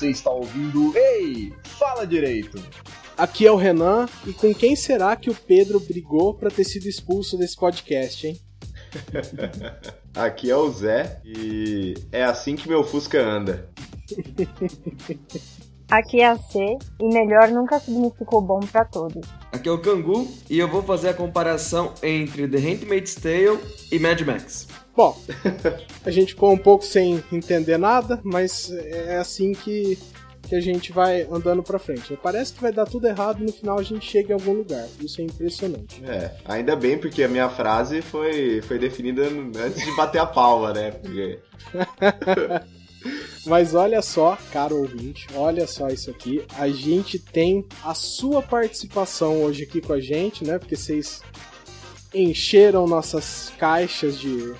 Você está ouvindo Ei, fala direito. Aqui é o Renan e com quem será que o Pedro brigou para ter sido expulso desse podcast, hein? Aqui é o Zé e é assim que meu Fusca anda. Aqui é a C e melhor nunca significou bom para todos. Aqui é o Kangu e eu vou fazer a comparação entre The Handmaid's Tale e Mad Max. Bom, a gente ficou um pouco sem entender nada, mas é assim que, que a gente vai andando pra frente. Parece que vai dar tudo errado e no final a gente chega em algum lugar. Isso é impressionante. É, ainda bem porque a minha frase foi, foi definida antes de bater a palma, né? Porque... Mas olha só, caro ouvinte, olha só isso aqui. A gente tem a sua participação hoje aqui com a gente, né? Porque vocês encheram nossas caixas de,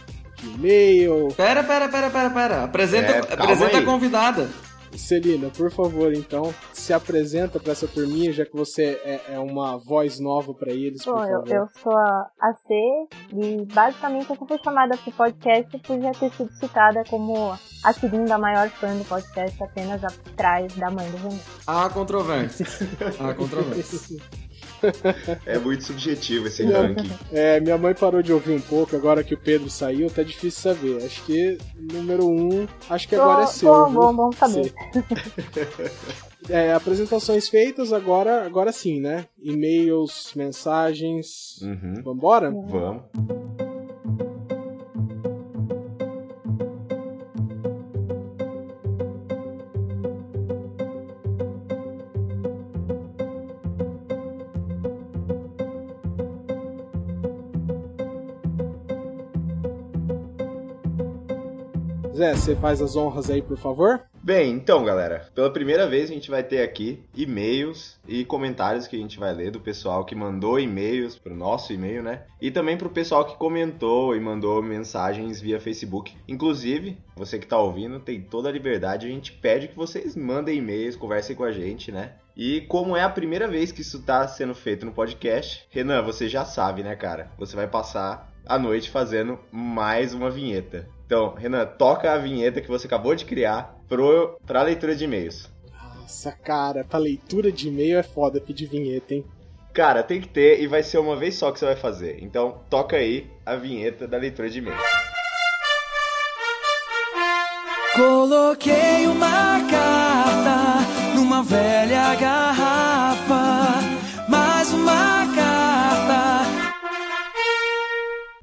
de e-mail. Pera, pera, pera, pera, pera. Apresenta, É, apresenta aí. a convidada. Celina, por favor, então, se apresenta para essa turminha, já que você é, é uma voz nova para eles, por Bom, eu, favor. eu sou a, a C e basicamente eu fui chamada pro podcast por já ter sido citada como a segunda maior fã do podcast apenas atrás da mãe do Renan. Há controvérsia. Há controvérsia. É muito subjetivo esse Não. ranking. É, minha mãe parou de ouvir um pouco, agora que o Pedro saiu, tá difícil saber. Acho que número um, acho que agora é seu. bom, bom, bom saber. É, apresentações feitas, agora, agora sim, né? E-mails, mensagens. Uhum. Vambora? Vamos. Zé, você faz as honras aí, por favor? Bem, então, galera, pela primeira vez a gente vai ter aqui e-mails e comentários que a gente vai ler do pessoal que mandou e-mails pro nosso e-mail, né? E também pro pessoal que comentou e mandou mensagens via Facebook. Inclusive, você que tá ouvindo tem toda a liberdade, a gente pede que vocês mandem e-mails, conversem com a gente, né? E como é a primeira vez que isso tá sendo feito no podcast, Renan, você já sabe, né, cara? Você vai passar a noite fazendo mais uma vinheta. Então, Renan, toca a vinheta que você acabou de criar pro, pra leitura de e-mails. Nossa, cara, pra leitura de e-mail é foda pedir vinheta, hein? Cara, tem que ter e vai ser uma vez só que você vai fazer. Então, toca aí a vinheta da leitura de e-mails. Coloquei uma carta numa velha garrafa,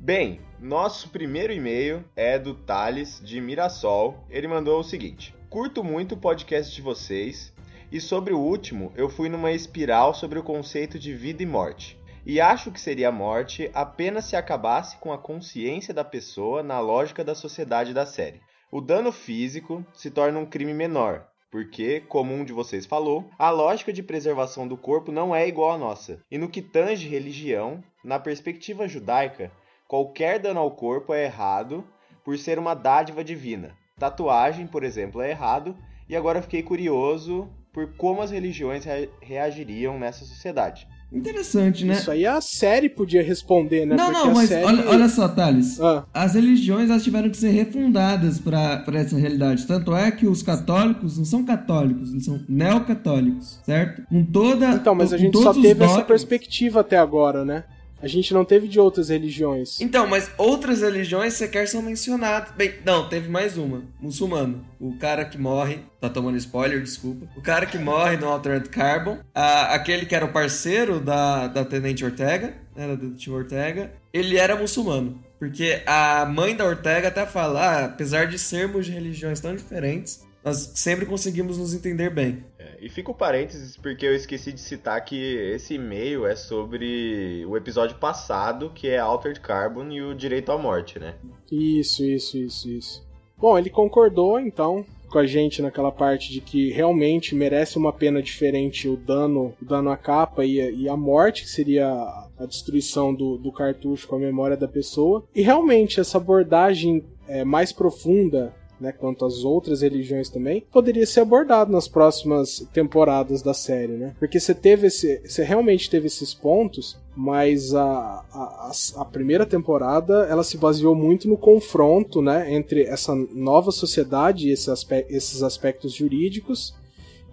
Bem, nosso primeiro e-mail é do Thales de Mirassol. Ele mandou o seguinte: Curto muito o podcast de vocês e sobre o último eu fui numa espiral sobre o conceito de vida e morte. E acho que seria a morte apenas se acabasse com a consciência da pessoa na lógica da sociedade da série. O dano físico se torna um crime menor, porque, como um de vocês falou, a lógica de preservação do corpo não é igual à nossa. E no que tange religião, na perspectiva judaica, qualquer dano ao corpo é errado por ser uma dádiva divina. Tatuagem, por exemplo, é errado, e agora fiquei curioso por como as religiões rea- reagiriam nessa sociedade. Interessante, né? Isso aí a série podia responder, né? Não, Porque não, a mas série... olha, olha só, Thales. Ah, As religiões elas tiveram que ser refundadas para essa realidade. Tanto é que os católicos não são católicos, eles são neocatólicos, certo? Com toda. então, mas a gente só teve essa dogmas. perspectiva até agora, né? A gente não teve de outras religiões. Então, mas outras religiões sequer são mencionadas. Bem, não, teve mais uma. Muçulmano. O cara que morre. Tá tomando spoiler, desculpa. O cara que morre no Altered Carbon. a- aquele que era o parceiro da, da Tenente Ortega. Era do tio Ortega. Ele era muçulmano. Porque a mãe da Ortega até fala: ah, apesar de sermos de religiões tão diferentes, nós sempre conseguimos nos entender bem. E fica o parênteses porque eu esqueci de citar que esse e-mail é sobre o episódio passado, que é Altered Carbon e o direito à morte, né? Isso, isso, isso, isso. Bom, ele concordou, então, com a gente naquela parte de que realmente merece uma pena diferente o dano, o dano à capa e a, e a morte, que seria a a destruição do, do cartucho com a memória da pessoa. E realmente, essa abordagem é, mais profunda né, quanto as outras religiões também, poderia ser abordado nas próximas temporadas da série, né? Porque você teve esse, você realmente teve esses pontos, mas a, a, a primeira temporada ela se baseou muito no confronto, né, entre essa nova sociedade e esses, aspectos, esses aspectos jurídicos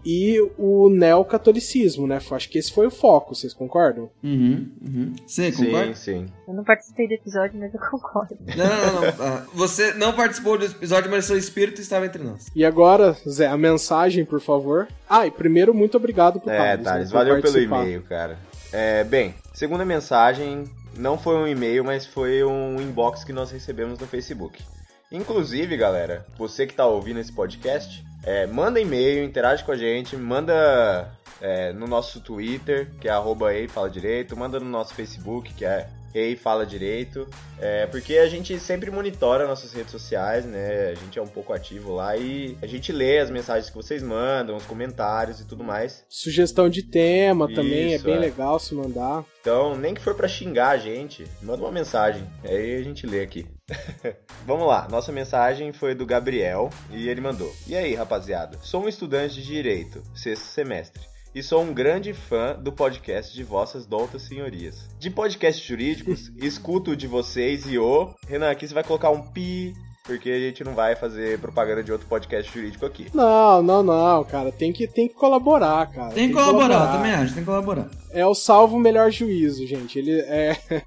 e o neocatolicismo, né? Acho que esse foi o foco, vocês concordam? Uhum, uhum. Você concorda? Sim, sim. Eu não participei do episódio, mas eu concordo. Não, não, não. Ah, você não participou do episódio, mas seu espírito estava entre nós. E agora, Zé, a mensagem, por favor. Ah, e primeiro, muito obrigado pro É, Thales. Thales, né, por valeu pelo participar. e-mail, cara. É, bem, segunda mensagem não foi um e-mail, mas foi um inbox que nós recebemos no Facebook. Inclusive, galera, você que tá ouvindo esse podcast, é, manda e-mail, interage com a gente, manda é, no nosso Twitter, que é arroba Ei Fala Direito, manda no nosso Facebook, que é Ei Fala Direito, é, porque a gente sempre monitora nossas redes sociais, né? A gente é um pouco ativo lá e a gente lê as mensagens que vocês mandam, os comentários e tudo mais. Sugestão de tema também, é Isso, bem é. legal se mandar. Então, nem que for pra xingar a gente, manda uma mensagem. Aí a gente lê aqui. Vamos lá, nossa mensagem foi do Gabriel e ele mandou: E aí, rapaziada? Sou um estudante de direito, sexto semestre. E sou um grande fã do podcast de vossas doutas senhorias. De podcasts jurídicos, escuto o de vocês e o. Renan, aqui você vai colocar um pi, porque a gente não vai fazer propaganda de outro podcast jurídico aqui. Não, não, não, cara. Tem que, tem que colaborar, cara. Tem que colaborar, também acho, tem que colaborar. É o salvo melhor juízo, gente. Ele é.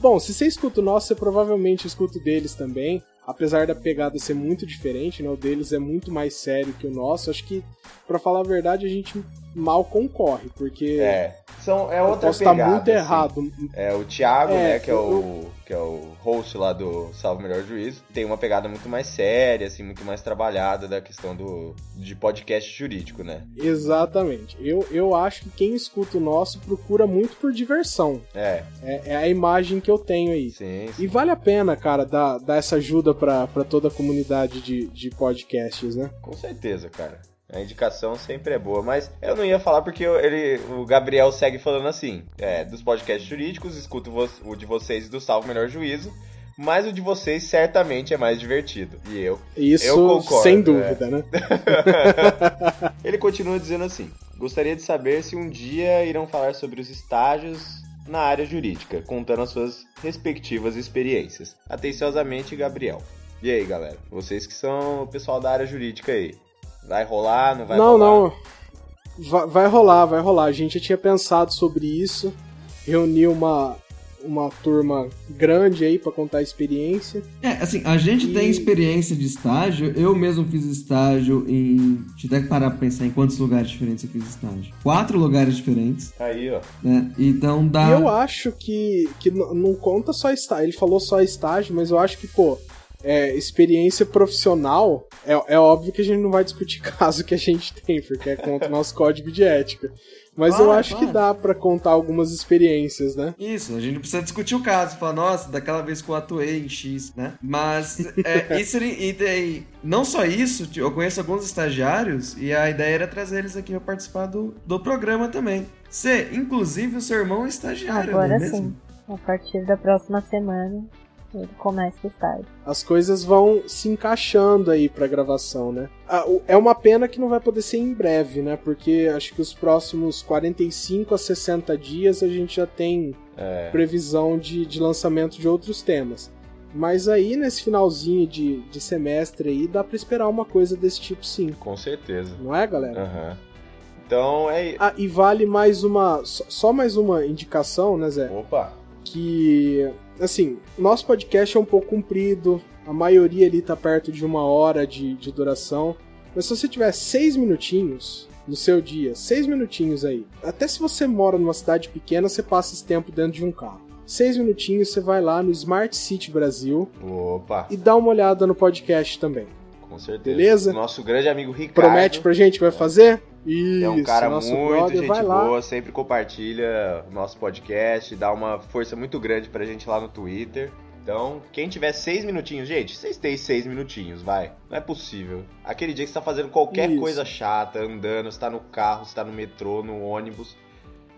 Bom, se você escuta o nosso, você provavelmente escuta o deles também. Apesar da pegada ser muito diferente, né? O deles é muito mais sério que o nosso. Acho que, pra falar a verdade, a gente mal concorre, porque É. São, é outra posso estar pegada. muito assim. errado. É, o Thiago, É, né, que é o- que é o host lá do Salvo Melhor Juízo, tem uma pegada muito mais séria, assim, muito mais trabalhada da questão do de podcast jurídico, né? Exatamente. Eu, eu acho que quem escuta o nosso procura muito por diversão. É, É, é a imagem que eu tenho aí. sim, E sim. vale a pena, cara, dar, dar essa ajuda pra, pra toda a comunidade de, de podcasts, né? Com certeza, cara. A indicação sempre é boa, mas eu não ia falar porque eu- ele, o Gabriel segue falando assim: é, dos podcasts jurídicos, escuto o de vocês e do Salvo Melhor Juízo, mas o de vocês certamente é mais divertido. E eu Isso, Eu concordo, sem é. dúvida, né? Ele continua dizendo assim: Gostaria de saber se um dia irão falar sobre os estágios na área jurídica, contando as suas respectivas experiências. Atenciosamente, Gabriel. E aí, galera? Vocês que são o pessoal da área jurídica aí. Vai rolar, não vai não, rolar? não. Vai, vai rolar, vai rolar. A gente já tinha pensado sobre isso. Reunir uma, uma turma grande aí pra contar a experiência. É, assim, a gente E- tem experiência de estágio. Eu mesmo fiz estágio em. Deixa eu até parar pra pensar em quantos lugares diferentes eu fiz estágio. Quatro lugares diferentes, Aí, ó. né? Então dá. Eu acho que, que não conta só estágio. Ele falou só estágio, mas eu acho que, pô, é, experiência profissional, é, é óbvio que a gente não vai discutir caso que a gente tem, porque é contra o nosso código de ética. Mas eu Claro, acho claro. que dá pra contar algumas experiências, né? Isso, a gente não precisa discutir o caso. Falar, nossa, daquela vez que eu atuei em X, né? Mas, é, isso e tem. Não só isso, eu conheço alguns estagiários e a ideia era trazer eles aqui pra participar do, do programa também. C, inclusive o seu irmão é estagiário, não Agora é mesmo? sim. A partir da próxima semana, ele começa o. As coisas vão se encaixando aí pra gravação, né? Ah, É uma pena que não vai poder ser em breve, né? Porque acho que os próximos 45 a 60 dias a gente já tem É. previsão de, de lançamento de outros temas. Mas aí, nesse finalzinho de, de semestre aí, dá pra esperar uma coisa desse tipo sim. Com certeza. Não é, galera? Aham. Então é. Ah, e vale mais uma. Só só mais uma indicação, né, Zé? Opa! Que. Assim, nosso podcast é um pouco comprido. A maioria ali tá perto de uma hora de, de duração. Mas se você tiver seis minutinhos no seu dia, seis minutinhos aí. Até se você mora numa cidade pequena, você passa esse tempo dentro de um carro. Seis minutinhos, você vai lá no Smart City Brasil Opa! e dá uma olhada no podcast também. Com certeza. Beleza? Nosso grande amigo Ricardo. Promete pra gente que vai fazer? Isso, É um cara muito brother, gente boa, sempre compartilha o nosso podcast, dá uma força muito grande pra gente lá no Twitter. Então, quem tiver seis minutinhos, gente, vocês têm seis minutinhos, vai. Não é possível. Aquele dia que você tá fazendo qualquer Isso. coisa chata, andando, você tá no carro, você tá no metrô, no ônibus.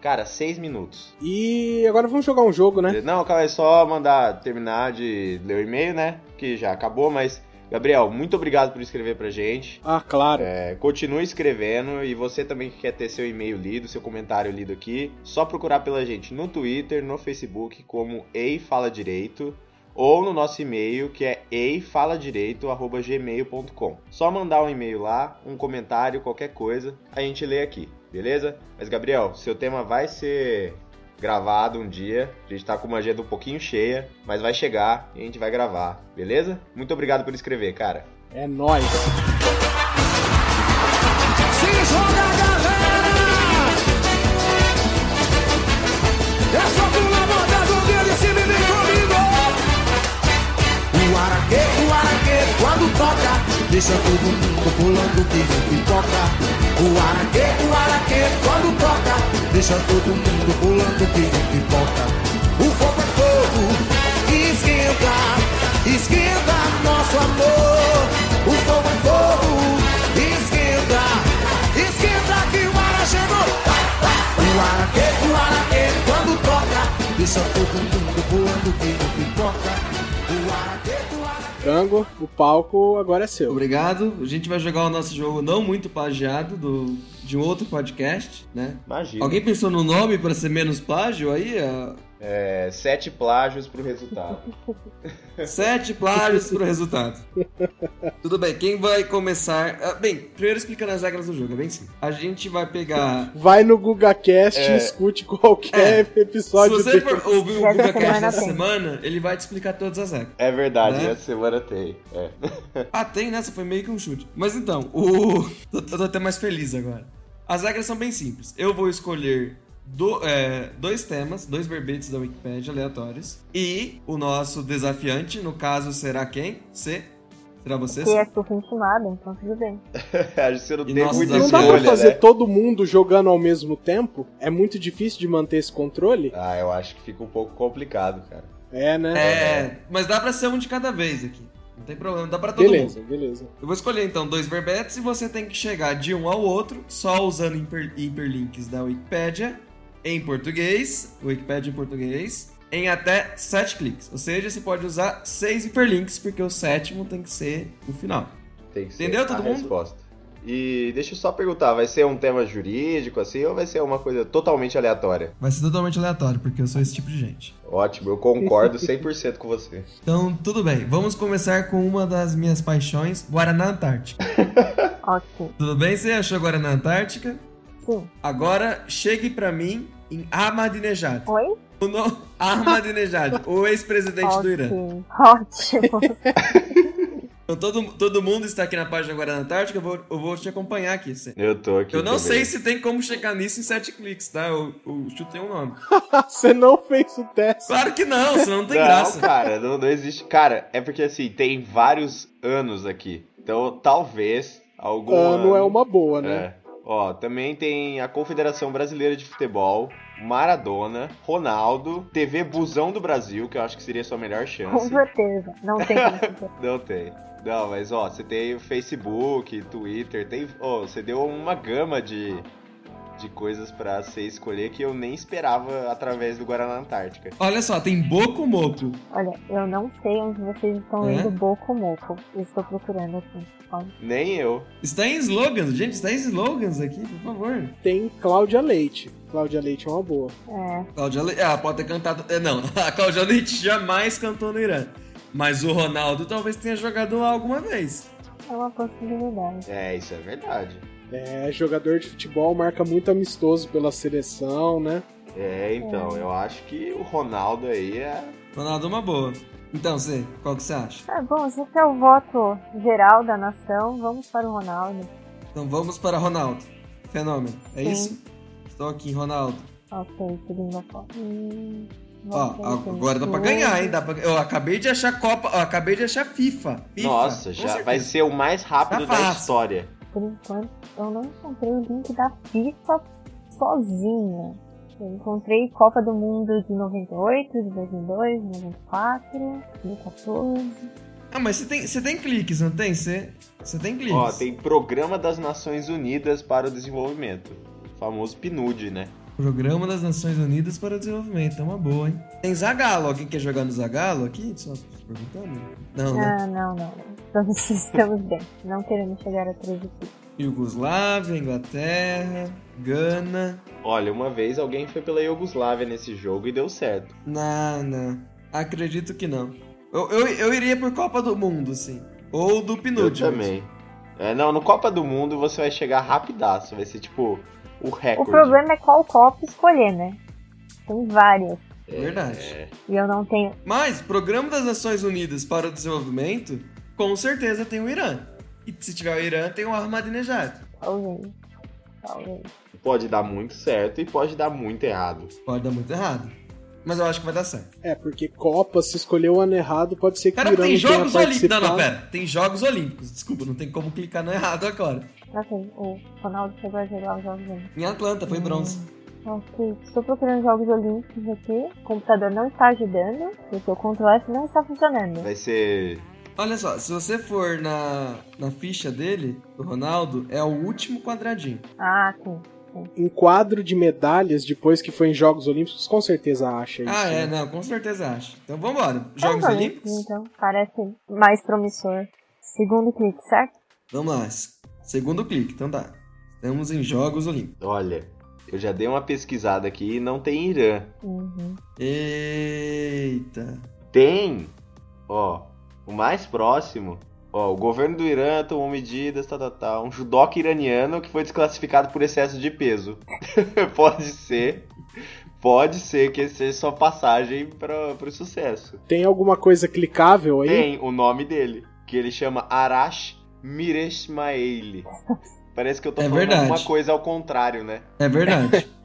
Cara, seis minutos. E agora vamos jogar um jogo, né? Não, calma, é só mandar terminar de ler o e-mail, né? Que já acabou, mas Gabriel, muito obrigado por escrever pra gente. Ah, claro. É, continue escrevendo e você também que quer ter seu e-mail lido, seu comentário lido aqui, só procurar pela gente no Twitter, no Facebook como Ei Fala Direito ou no nosso e-mail que é eifaladireito@gmail.com. Só mandar um e-mail lá, um comentário, qualquer coisa, a gente lê aqui, beleza? Mas Gabriel, seu tema vai ser gravado um dia. A gente tá com uma agenda um pouquinho cheia, mas vai chegar e a gente vai gravar, beleza? Muito obrigado por escrever, cara. É nóis. Se joga, galera! É só pular, botar em cima e vem comigo! O araquê, o araquê, quando toca, deixa todo mundo pulando que nem pipoca. O araquê, o araquê, quando toca, deixa todo mundo pulando que nem pipoca. O fogo é fogo, esquenta, esquenta nosso amor. O fogo é fogo, esquenta, esquenta que o ara chegou. O araquê, o araquê, quando toca, deixa todo mundo pulando que nem pipoca. O araquê, o araquê. Tango, o palco agora é seu. Obrigado. A gente vai jogar o nosso jogo não muito plagiado do, de um outro podcast, né? Imagina. Alguém pensou no nome pra ser menos plágio aí? Ah, É, sete plágios pro resultado. Sete plágios pro resultado. Tudo bem, quem vai começar? Ah, bem, primeiro explicando as regras do jogo, é bem simples. A gente vai pegar. Vai no GugaCast É. e escute qualquer Se episódio você dele. for ouvir o Essa GugaCast semana essa semana, ele vai te explicar todas as regras. É verdade, Né? essa semana tem. É. Ah, tem nessa, foi meio que um chute. Mas então, o. tô, tô até mais feliz agora. As regras são bem simples. Eu vou escolher do- é, dois temas, dois verbetes da Wikipedia aleatórios. E o nosso desafiante, no caso, será quem? C? Será você? Que C? é super intimada, então tudo bem. Acho que você não E tem muita Não dá pra fazer né? todo mundo jogando ao mesmo tempo? É muito difícil de manter esse controle? Ah, eu acho que fica um pouco complicado, cara. É, né? É, mas dá pra ser um de cada vez aqui. Não tem problema, dá pra todo beleza, mundo. beleza. Eu vou escolher então dois verbetes e você tem que chegar de um ao outro só usando hiper- hiperlinks da Wikipédia em português, Wikipédia em português, em até sete cliques. Ou seja, você pode usar seis hiperlinks porque o sétimo tem que ser o final. Tem que ser Entendeu, todo a mundo? resposta. E deixa eu só perguntar, vai ser um tema jurídico assim ou vai ser uma coisa totalmente aleatória? Vai ser totalmente aleatório porque eu sou esse tipo de gente. Ótimo, eu concordo 100% com você. Então, tudo bem. Vamos começar com uma das minhas paixões, Guaraná Antártica. Ok. tudo bem? Você achou Guaraná Antártica? Sim. Agora, chegue pra mim em Ahmadinejad. Oi? O no... Ahmadinejad, o ex-presidente do Irã. Ótimo. Então, todo, todo mundo está aqui na página Guarana Antártica, eu vou, eu vou te acompanhar aqui. Cê. Eu tô aqui. Eu não também. sei se tem como chegar nisso em sete cliques, tá? Eu, eu chutei um nome. Você não fez o teste. Claro que não, senão não tem não, graça. cara, não, não existe. Cara, é porque assim, tem vários anos aqui. Então, talvez algum Ano é uma boa, né? É. Ó, também tem a Confederação Brasileira de Futebol, Maradona, Ronaldo, TV Busão do Brasil, que eu acho que seria a sua melhor Com chance. certeza. Não tem. Não tem. Não, mas ó, você tem o Facebook, Twitter, tem. Ó, você deu uma gama de, de coisas pra você escolher que eu nem esperava através do Guaraná Antártica. Olha só, tem Boco Moco. Olha, eu não sei onde vocês estão É? lendo Boco Moco. Eu estou procurando aqui. Calma. Nem eu. Está em slogans, gente, está em slogans aqui, por favor. Tem Cláudia Leite. Cláudia Leite é uma boa. É. Cláudia Leite. Ah, pode ter cantado. é, Não, a Cláudia Leite jamais cantou no Irã. Mas o Ronaldo talvez tenha jogado lá alguma vez. É uma possibilidade. É, isso é verdade. É, jogador de futebol, marca muito amistoso pela seleção, né? É, então, eu acho que o Ronaldo aí é. Ronaldo é uma boa. Então, você, qual que você acha? Ah, bom, esse é o voto geral da nação. Vamos para o Ronaldo. Então vamos para Ronaldo. Fenômeno. É Sim. isso? Estou aqui, Ronaldo. Ok, seguindo a foto. Hum, Ó, agora dá pra ganhar, hein? Dá pra... Eu acabei de achar Copa. Eu acabei de achar FIFA. FIFA, Nossa, com já certeza. vai ser o mais rápido Tá da história. Por enquanto, eu não encontrei o link da FIFA sozinha. Eu encontrei Copa do Mundo de 98, de 2002, de 94, de 2014. Ah, mas você tem, você tem cliques, não tem? Você, você tem cliques. Ó, tem Programa das Nações Unidas para o Desenvolvimento. O famoso PNUD, né? Programa das Nações Unidas para o Desenvolvimento. É uma boa, hein? Tem Zagalo. Alguém quer jogar no Zagalo aqui? Só perguntando. Não, né? Ah, não, não. Estamos, estamos bem. Não queremos chegar a 13 aqui. Iugoslávia, Inglaterra, Gana. Olha, uma vez alguém foi pela Iugoslávia nesse jogo e deu certo. Não, não. Acredito que não. Eu, eu, eu iria por Copa do Mundo, sim. Ou do Eu Pinúdio. também. É, não, no Copa do Mundo você vai chegar rapidaço. Vai ser tipo o O recorde. problema é qual copo escolher, né? Tem várias. Verdade. É, E eu não tenho. Mas, Programa das Nações Unidas para o Desenvolvimento, com certeza tem o Irã. E se tiver o Irã, tem o Ahmadinejad. Talvez. Talvez. pode dar muito certo e pode dar muito errado. Pode dar muito errado. Mas eu acho que vai dar certo. É, porque Copa, se escolher o ano errado, pode ser que Cara, o Irã tem Jogos Olímpicos. Não, não, pera. Tem Jogos Olímpicos. Desculpa, não tem como clicar no errado agora. Assim, o Ronaldo chegou a jogar os Jogos Olímpicos. Em Atlanta, foi bronze. Ok, estou procurando Jogos Olímpicos aqui. O computador não está ajudando, porque o Ctrl F não está funcionando. Vai ser. Olha só, se você for na, na ficha dele, do Ronaldo, é o último quadradinho. Ah, sim. Em quadro de medalhas, depois que foi em Jogos Olímpicos, com certeza acha isso. Ah, é, né? não, com certeza acho. Então vambora. Jogos Jogos Olímpicos? Então, parece mais promissor. Segundo clique, certo? Vamos lá. Segundo clique, então tá. Estamos em Jogos Olímpicos. Olha, eu já dei uma pesquisada aqui e não tem Irã. Uhum. Eita. Tem, ó, o mais próximo. Ó, o governo do Irã tomou medidas, tal, tal, tal. Um judoca iraniano que foi desclassificado por excesso de peso. pode ser. Pode ser que seja sua passagem para o sucesso. Tem alguma coisa clicável aí? Tem o nome dele, que ele chama Arash Mireshmaeli. Parece que eu tô É falando verdade. alguma coisa ao contrário, né? É verdade.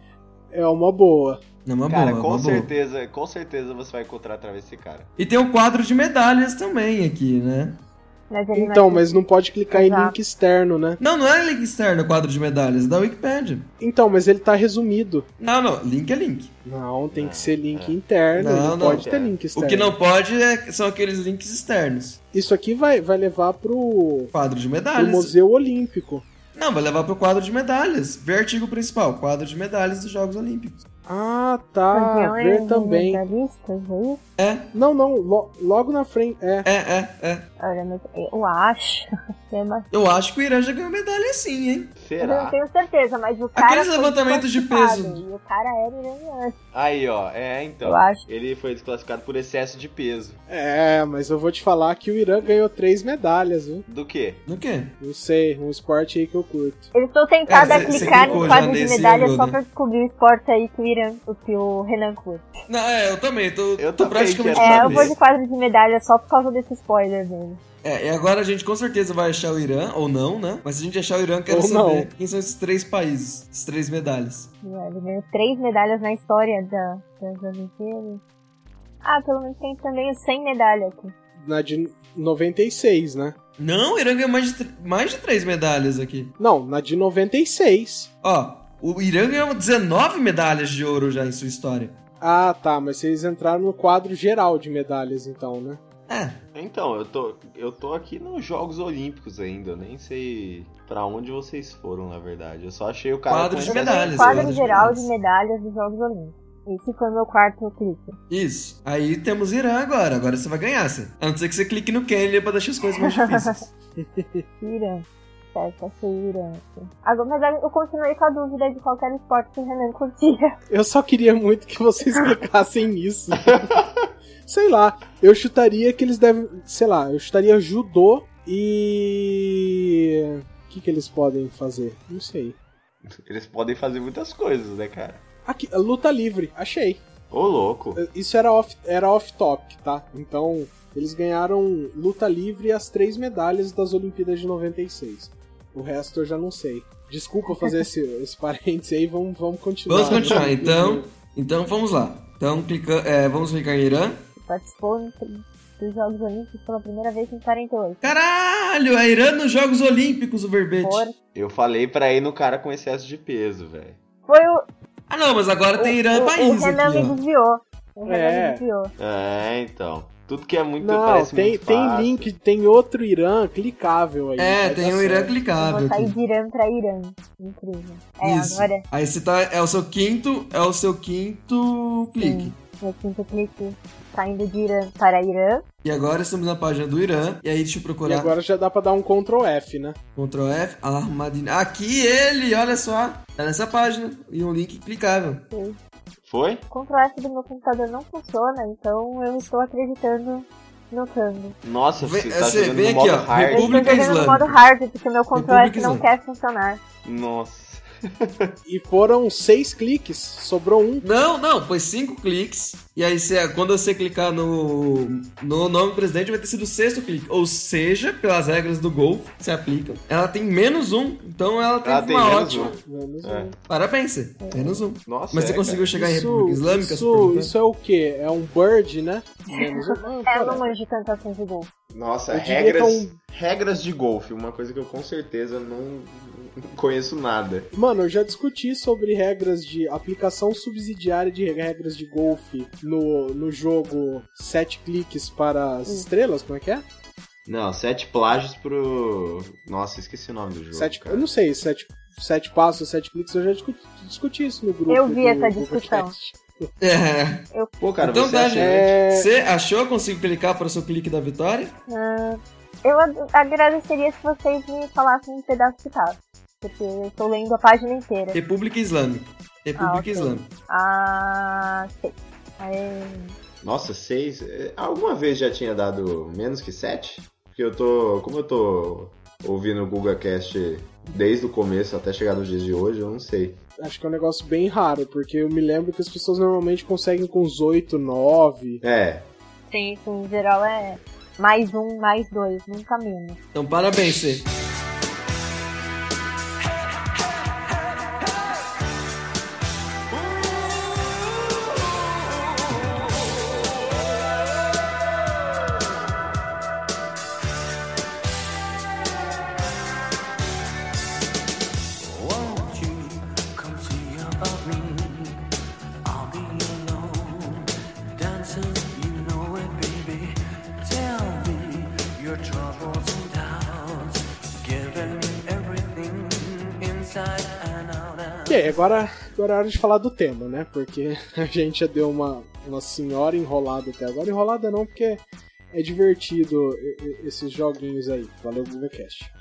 É uma boa. É uma cara, boa, é com uma boa. certeza, com certeza você vai encontrar através desse cara. E tem um quadro de medalhas também aqui, né? Mas ele Então, é- mas não pode clicar em Exato. link externo, né? Não, não é link externo o quadro de medalhas, é da Wikipedia. Então, mas ele tá resumido. Não, não, link é link. Não, tem que ser link interno, Não, não, não, pode ter é. link O externo. que não pode é- são aqueles links externos. Isso aqui vai, vai levar pro, Quadro de pro medalhas. Museu Olímpico. Não, vai levar pro quadro de medalhas. Vê artigo principal, quadro de medalhas dos Jogos Olímpicos. Ah, tá. Ver também. medalhistas, é? É, Não, não, lo- logo na frente. É. é, é, é. Olha, mas eu acho. é Eu acho que o Irã já ganhou medalha sim, hein? Eu não Será? tenho certeza, mas o cara. Aqueles levantamentos de peso. E o cara era iraniano. Aí, ó, é então. Eu acho. Ele foi desclassificado por excesso de peso. É, mas eu vou te falar que o Irã ganhou três medalhas, viu? Do quê? Do quê? Não sei, um esporte aí que eu curto. Eu estou tentada É, a clicar no quadro de medalha só né? pra descobrir o esporte aí que o Irã, o que o Renan curte. Não, é, eu também, tô, Eu tô praticamente É, eu vou de quadro de medalha só por causa desse spoiler dele. É, e agora a gente com certeza vai achar o Irã, ou não, né? Mas se a gente achar o Irã, eu quero Ou saber não. quem são esses três países, essas três medalhas. Ele ganhou três medalhas na história da, das Olimpíadas. Ah, pelo menos tem também os 100 medalhas aqui. Na de 96, né? Não, o Irã ganhou mais de, mais de três medalhas aqui. Não, na de 96. Ó, o Irã ganhou 19 medalhas de ouro já em sua história. Ah, tá, mas vocês entraram no quadro geral de medalhas, então, né? É, Então, eu tô, eu tô aqui nos Jogos Olímpicos ainda. Eu nem sei pra onde vocês foram, na verdade. Eu só achei o cara. Quadro de medalhas, quadro quadro de geral medalhas. de medalhas dos Jogos Olímpicos. Esse foi meu quarto clique. isso. Aí temos Irã agora. Agora você vai ganhar, você. A não ser que você clique no Kenya pra deixar as coisas mais difíceis. Irã. Certo, aqui. Agora, mas eu continuei com a dúvida de qual era o esporte que o Renan curtia. Eu só queria muito que vocês clicassem nisso. sei lá, eu chutaria que eles devem. Sei lá, eu chutaria judô e. O que, que eles podem fazer? Não sei. Eles podem fazer muitas coisas, né, cara? Aqui, luta livre, achei. Ô, louco. Isso era off, era off topic, tá? Então, eles ganharam luta livre e as três medalhas das Olimpíadas de 96. O resto eu já não sei. Desculpa fazer esse, esse parênteses aí, vamos, vamos continuar. Vamos continuar, então. Então vamos lá. Então clica, é, vamos clicar em Irã. Participou dos Jogos Olímpicos pela primeira vez em 48. Caralho, é Irã nos Jogos Olímpicos o verbete. Por... Eu falei pra ir no cara com excesso de peso, velho. Foi o. Ah não, mas agora tem Irã o, país o Renan aqui, me desviou. O Renan É. me desviou. É, então. Tudo que é muito Não, parece tem, muito tem fácil. link, tem outro Irã clicável aí. É, tem dar um Irã certo. Clicável vou de Irã pra Irã. Incrível. É, Isso. agora Aí você tá. É o seu quinto. É o seu quinto clique. meu quinto clique saindo de Irã para Irã. E agora estamos na página do Irã. E aí deixa eu E procurar. agora já dá pra dar um Ctrl F, né? Ctrl F, Ahmadine. Aqui ele, olha só. Tá nessa página. E um link clicável. Foi? O Ctrl F do meu computador não funciona, então eu estou acreditando no Tango. Nossa, Vem- você tá você jogando vem no aqui, modo ó. hard. Eu estou República jogando no modo hard, porque o meu Ctrl F não quer funcionar. Nossa. E foram seis cliques, sobrou um. Não, não, foi cinco cliques. E aí, você, quando você clicar no, no nome do presidente, vai ter sido o sexto clique. Ou seja, pelas regras do Golf que se aplicam, ela tem menos um. Então ela teve Ela tem uma menos ótima. um. Menos É. um. Parabéns, você. Menos um. Nossa, Mas você é, conseguiu cara. chegar em Isso, República Islâmica? isso, isso é o quê? É um bird, né? Menos um. Ah, É, eu não manjo tanto assim de gol. Nossa, regras, é um- regras de golfe, uma coisa que eu com certeza não conheço nada. Mano, eu já discuti sobre regras de aplicação subsidiária de regras de golfe no, no jogo sete cliques para as estrelas, como é que é? Não, sete plágios pro. Nossa, esqueci o nome do jogo. Sete, cara. eu não sei, sete, sete passos, sete cliques, eu já discuti, discuti isso no grupo. Eu vi do- essa discussão. É. Pô, cara, então você tá, acha- gente. É- Você achou? Consigo clicar para o seu clique da vitória? Ah, eu ag- agradeceria se vocês me falassem um pedaço que tava. Porque eu estou lendo a página inteira. República Islâmica. República Ah, ok. Islâmica. Ah, sei. Aí, Nossa, seis. É, Alguma vez já tinha dado menos que sete? Porque eu tô. Como eu tô ouvindo o GugaCast desde o começo até chegar nos dias de hoje, eu não sei. Acho que é um negócio bem raro, porque eu me lembro que as pessoas normalmente conseguem com uns 8, 9. É, sim, sim, em geral é mais um, mais dois, nunca menos. Então parabéns, você. Agora, agora é hora de falar do tema, né? Porque a gente já deu uma, uma senhora enrolada até agora. Enrolada não, porque é divertido esses joguinhos aí. Valeu, GugaCast.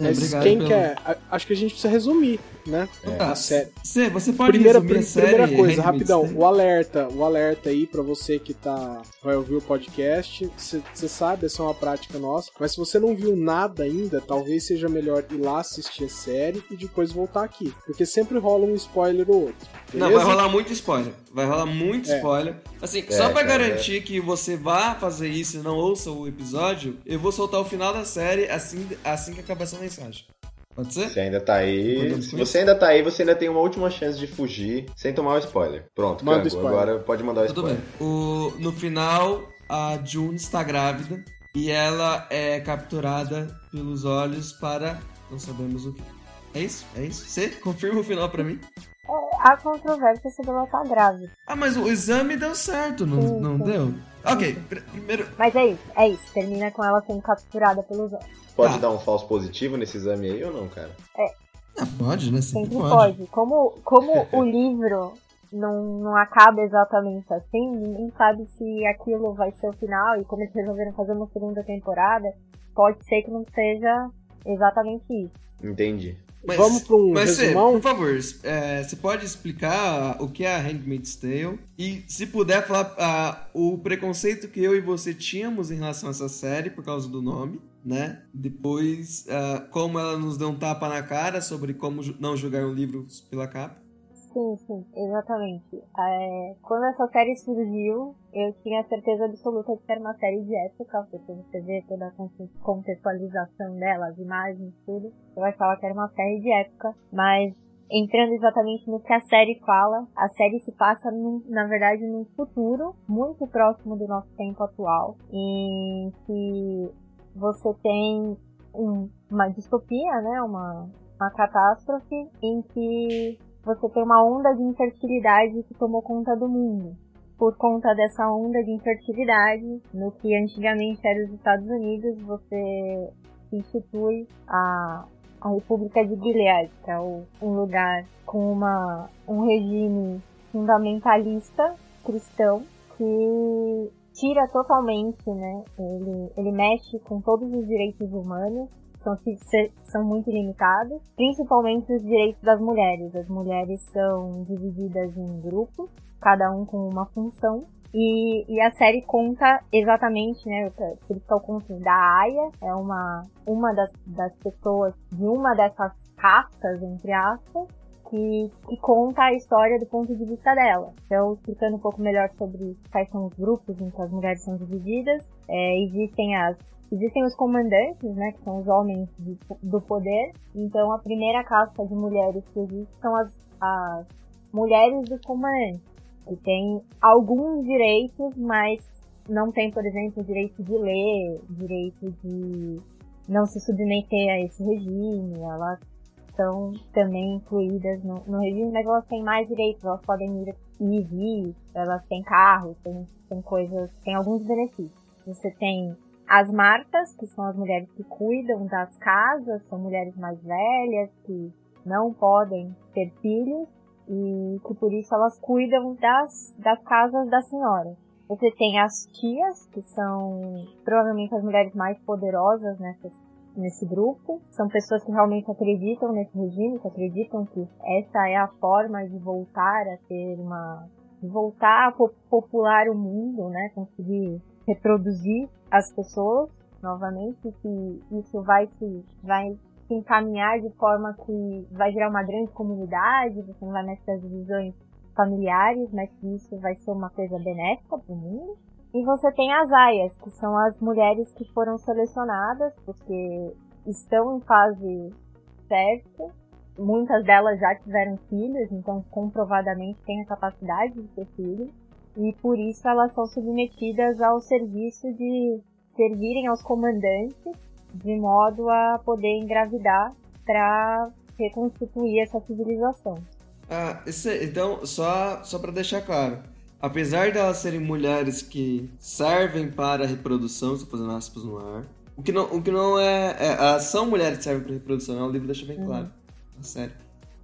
É, Mas obrigado quem pelo- quer. a- Acho que a gente precisa resumir, né? Tá, A série. Cê, você pode Primeira, resumir a prim- série primeira coisa, Handmaid's rapidão, Tale? o alerta, o alerta aí pra você que tá vai ouvir o podcast, você sabe, essa é uma prática nossa, mas se você não viu nada ainda, talvez seja melhor ir lá assistir a série e depois voltar aqui, porque sempre rola um spoiler ou outro. Não, beleza? vai rolar muito spoiler. Vai rolar muito É. spoiler. Assim, só pra cara, garantir que você vá fazer isso e não ouça o episódio, eu vou soltar o final da série assim, assim que acabar essa mensagem. Pode ser? você ainda tá aí. Se você ainda tá aí, você ainda tem uma última chance de fugir sem tomar o spoiler. Pronto, Manda Cango, agora pode mandar o Tudo spoiler. bem. O, no final, a June está grávida e ela é capturada pelos olhos para. Não sabemos o que. É isso? É isso? Você confirma o final pra mim? É, há controvérsia sobre ela estar grávida. Ah, mas o exame deu certo, não, Sim, não sim. deu? Ok, pr- primeiro. Mas é isso, é isso. Termina com ela sendo capturada pelos olhos. Pode Tá. dar um falso positivo nesse exame aí ou não, cara? Ah, pode, né? Sempre Sempre pode. pode. Como, como o livro não, não acaba exatamente assim, ninguém sabe se aquilo vai ser o final e como eles resolveram fazer uma segunda temporada, pode ser que não seja exatamente isso. Entendi. Mas, Vamos pra um mas resumão? por favor, é, você pode explicar o que é a Handmaid's Tale e, se puder, falar ah, o preconceito que eu e você tínhamos em relação a essa série por causa do nome, né? Depois, ah, como ela nos deu um tapa na cara sobre como não julgar um livro pela capa. Sim, sim, exatamente. É, quando essa série surgiu, eu tinha certeza absoluta de era uma série de época, porque você vê toda a conte- contextualização dela, as imagens, tudo. Vai falar que era uma série de época, mas entrando exatamente no que a série fala, a série se passa, num- na verdade, num futuro muito próximo do nosso tempo atual, em que você tem um- uma distopia, né, uma, uma catástrofe, em que você tem uma onda de infertilidade que tomou conta do mundo. por conta dessa onda de infertilidade, no que antigamente era os Estados Unidos, você institui a, a República de Gilead, que é um lugar com uma, um regime fundamentalista cristão que tira totalmente, né? Ele, ele mexe com todos os direitos humanos, são, são muito limitados, principalmente os direitos das mulheres. As mulheres são divididas em grupos, cada um com uma função, e, e, a série conta exatamente, né, por isso que eu conto da Aya, é uma, uma das, das pessoas de uma dessas castas, entre aspas, que, que, conta a história do ponto de vista dela. Então, explicando um pouco melhor sobre quais são os grupos em que as mulheres são divididas, é, existem as existem os comandantes, né, que são os homens de, do poder. Então, a primeira casta de mulheres que existe são as, as mulheres dos comandantes, que têm alguns direitos, mas não tem, por exemplo, direito de ler, direito de não se submeter a esse regime, elas são também incluídas no, no regime, mas elas têm mais direitos, elas podem ir e vir, elas têm carro, tem, tem coisas, tem alguns benefícios. Você tem as martas, que são as mulheres que cuidam das casas, são mulheres mais velhas, que não podem ter filhos, e que por isso elas cuidam das, das casas da senhora. Você tem as tias, que são provavelmente as mulheres mais poderosas nessas nesse grupo. São pessoas que realmente acreditam nesse regime, que acreditam que essa é a forma de voltar a ter uma. de voltar a popular o mundo, né? Conseguir reproduzir as pessoas novamente, que isso vai se. vai se encaminhar de forma que vai gerar uma grande comunidade, você não vai mais ter divisões familiares, mas que isso vai ser uma coisa benéfica para o mundo. E você tem as aias, que são as mulheres que foram selecionadas porque estão em fase certa. Muitas delas já tiveram filhos, então comprovadamente têm a capacidade de ter filhos. E por isso elas são submetidas ao serviço de servirem aos comandantes de modo a poder engravidar para reconstituir essa civilização. Ah, esse, então, só, só para deixar claro, apesar de elas serem mulheres que servem para a reprodução, estou fazendo aspas no ar, o que não, o que não é, é são mulheres que servem para a reprodução, né? o livro deixa bem uhum. claro, sério.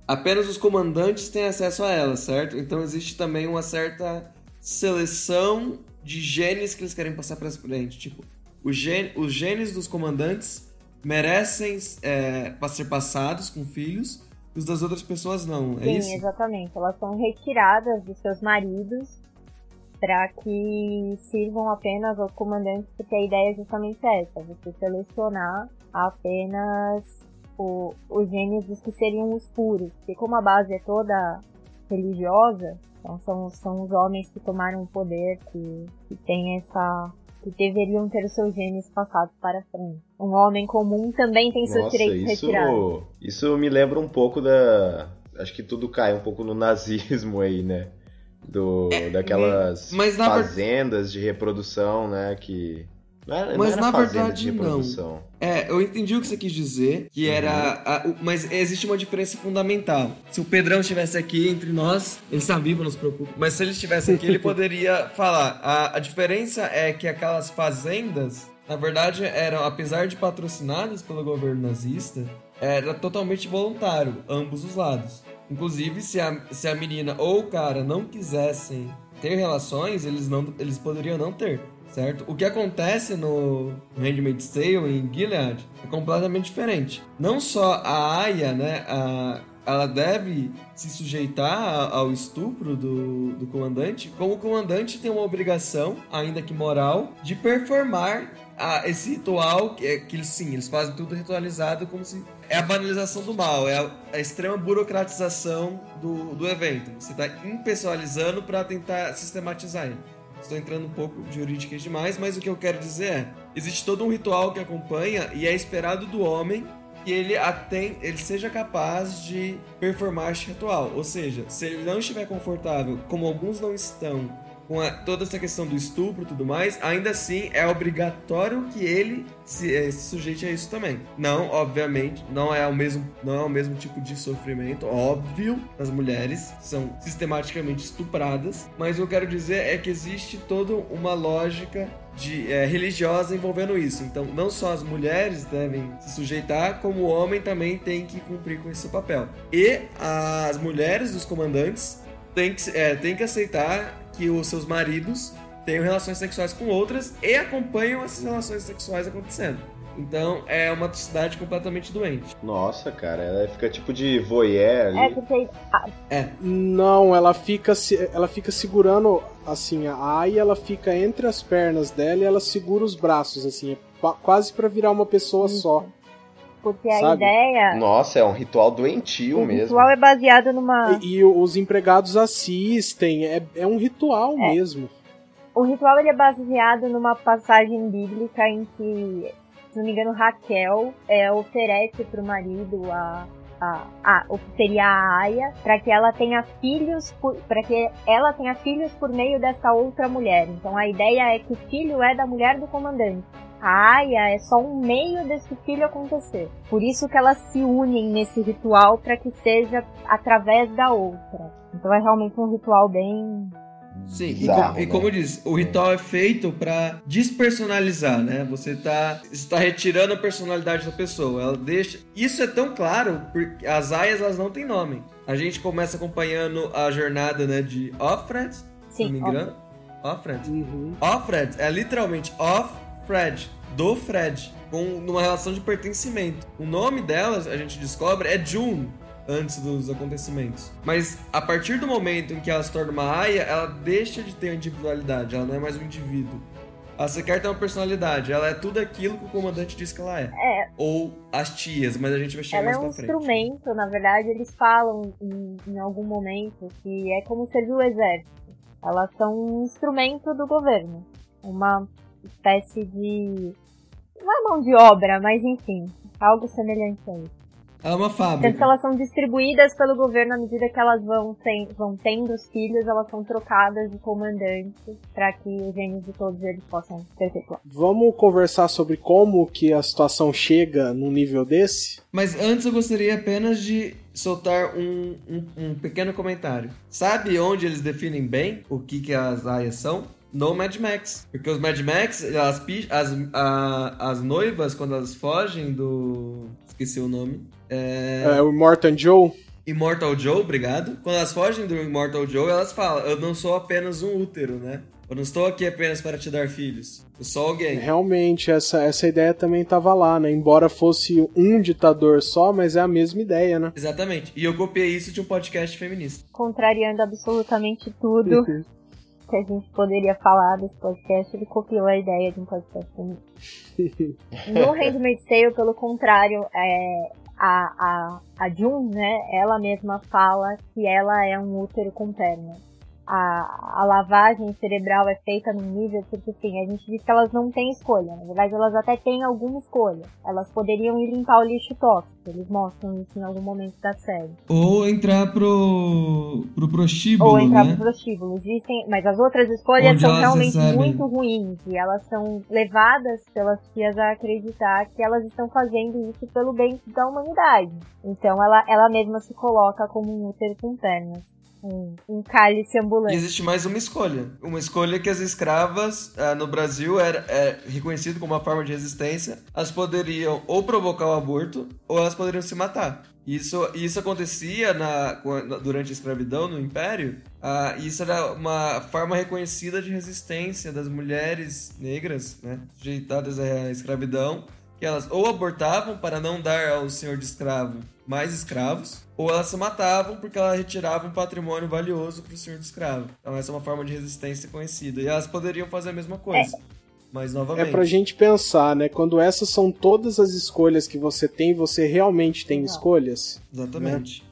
Apenas os comandantes têm acesso a elas, certo? Então existe também uma certa seleção de genes que eles querem passar para frente. Tipo, os, gen os genes dos comandantes merecem é, ser passados com filhos, os das outras pessoas não, é Sim, isso? exatamente. Elas são retiradas dos seus maridos para que sirvam apenas aos comandantes, porque a ideia é justamente essa, você selecionar apenas o, os gênios dos que seriam os puros, porque como a base é toda religiosa, então são, são os homens que tomaram o poder, que, que têm essa que deveriam ter os seus genes passados para frente. Um homem comum também tem seus direitos isso, retirados. Isso me lembra um pouco da. Acho que tudo cai um pouco no nazismo aí, né? do, é, daquelas fazendas de reprodução, né? Que. Não era, mas não na verdade não. É, eu entendi o que você quis dizer, que uhum. era. A, o, mas existe uma diferença fundamental. Se o Pedrão estivesse aqui entre nós, ele está vivo, não se preocupe. Mas se ele estivesse aqui, ele poderia falar. A, a diferença é que aquelas fazendas, na verdade, eram, apesar de patrocinadas pelo governo nazista, era totalmente voluntário, ambos os lados. Inclusive, se a, se a menina ou o cara não quisessem ter relações, eles, não, eles poderiam não ter, certo? O que acontece no Handmaid's Tale, em Gilead, é completamente diferente. Não só a Aya, né, a, ela deve se sujeitar ao estupro do, do comandante, como o comandante tem uma obrigação, ainda que moral, de performar a, esse ritual, que, é, que eles, sim, eles fazem tudo ritualizado como se. É a banalização do mal, é a, a extrema burocratização do, do evento. Você está impessoalizando para tentar sistematizar ele. Estou entrando um pouco jurídicas demais, mas o que eu quero dizer é: existe todo um ritual que acompanha e é esperado do homem que ele, aten ele seja capaz de performar este ritual. Ou seja, se ele não estiver confortável, como alguns não estão com a- toda essa questão do estupro e tudo mais, ainda assim é obrigatório que ele se, eh, se sujeite a isso também. Não, obviamente, não é o mesmo, não é o mesmo tipo de sofrimento, óbvio, as mulheres são sistematicamente estupradas, mas o que eu quero dizer é que existe toda uma lógica de, eh, religiosa envolvendo isso. Então, não só as mulheres devem se sujeitar, como o homem também tem que cumprir com esse papel. E as mulheres dos comandantes têm que, eh, têm que aceitar que os seus maridos tenham relações sexuais com outras e acompanham essas relações sexuais acontecendo. Então, é uma cidade completamente doente. Nossa, cara, ela fica tipo de voyeur ali. É porque Não, ela fica, se- ela fica segurando, assim, a Aya, ela fica entre as pernas dela e ela segura os braços, assim, é qua- quase pra virar uma pessoa só. Porque a Sabe? ideia. Nossa, é um ritual doentio O mesmo. ritual é baseado numa. E, e os empregados assistem, é, é um ritual mesmo. O ritual ele é baseado numa passagem bíblica em que, se não me engano, Raquel é, oferece pro marido a, a, a- o que seria a Aya para que ela tenha filhos para que ela tenha filhos por meio dessa outra mulher. Então a ideia é que o filho é da mulher do comandante. A Aya é só um meio desse filho acontecer. Por isso que elas se unem nesse ritual para que seja através da outra. Então é realmente um ritual bem Sim, e, Bizarro, como, e né? como eu disse, o ritual é feito pra despersonalizar, né? Você tá, você tá retirando a personalidade da pessoa. Ela deixa. Isso é tão claro porque as aias elas não têm nome. A gente começa acompanhando a jornada, né, de Offred, se não me engano. Offred. Uhum. Offred é literalmente off Fred, do Fred, com numa relação de pertencimento. O nome delas, a gente descobre, é June, antes dos acontecimentos. Mas a partir do momento em que ela se torna uma aia, ela deixa de ter individualidade, ela não é mais um indivíduo. A Secar tem uma personalidade, ela é tudo aquilo que o comandante diz que ela é. É. Ou as tias, mas a gente vai chegar Ela é mais um pra frente. instrumento, na verdade, eles falam em, em algum momento que é como servir o exército. Elas são um instrumento do governo. Uma espécie de. Não é mão de obra, mas enfim, algo semelhante a isso. Ela é uma Tanto que fábrica. elas são distribuídas pelo governo à medida que elas vão, sem, vão tendo os filhos, elas são trocadas de comandantes para que os genes de todos eles possam perpetuar. Vamos conversar sobre como que a situação chega num nível desse? Mas antes eu gostaria apenas de soltar um, um, um pequeno comentário. Sabe onde eles definem bem o que, que as aias são? No Mad Max. Porque os Mad Max, as, as, a- as noivas, quando elas fogem do. Esqueci o nome. É... É, o Morton Joe, Immortal Joe, obrigado. Quando elas fogem do Immortal Joe, elas falam: Eu não sou apenas um útero, né? Eu não estou aqui apenas para te dar filhos. Eu sou alguém. realmente, essa, essa ideia também tava lá, né? Embora fosse um ditador só, mas é a mesma ideia, né? Exatamente. E eu copiei isso de um podcast feminista. Contrariando absolutamente tudo. que a gente poderia falar desse podcast, ele copiou a ideia de um podcast feminista. No Handmaid's Tale, pelo contrário, é, a, a, a June, né, ela mesma fala que ela é um útero com pernas. A, a lavagem cerebral é feita num nível porque, assim, a gente diz que elas não têm escolha. Na verdade, elas até têm alguma escolha. Elas poderiam ir limpar o lixo tóxico. Eles mostram isso em algum momento da série. Ou entrar pro, pro prostíbulo, Ou entrar né? pro prostíbulo. Existem, mas as outras escolhas Onde são realmente recebem. muito ruins. E elas são levadas pelas tias a acreditar que elas estão fazendo isso pelo bem da humanidade. Então ela, ela mesma se coloca como um útero com pernas. Um, um cálice E ambulante. existe mais uma escolha. Uma escolha que as escravas ah, no Brasil era é reconhecido como uma forma de resistência. Elas poderiam ou provocar o aborto ou elas poderiam se matar. Isso, isso acontecia na, durante a escravidão no Império. Ah, isso era uma forma reconhecida de resistência das mulheres negras, né, sujeitadas à escravidão, que elas ou abortavam para não dar ao senhor de escravo mais escravos, ou elas se matavam porque elas retiravam um patrimônio valioso para o senhor de escravo. Então essa é uma forma de resistência conhecida. E elas poderiam fazer a mesma coisa. Mas É novamente. pra gente pensar, né? Quando essas são todas as escolhas que você tem, você realmente tem escolhas? Exatamente.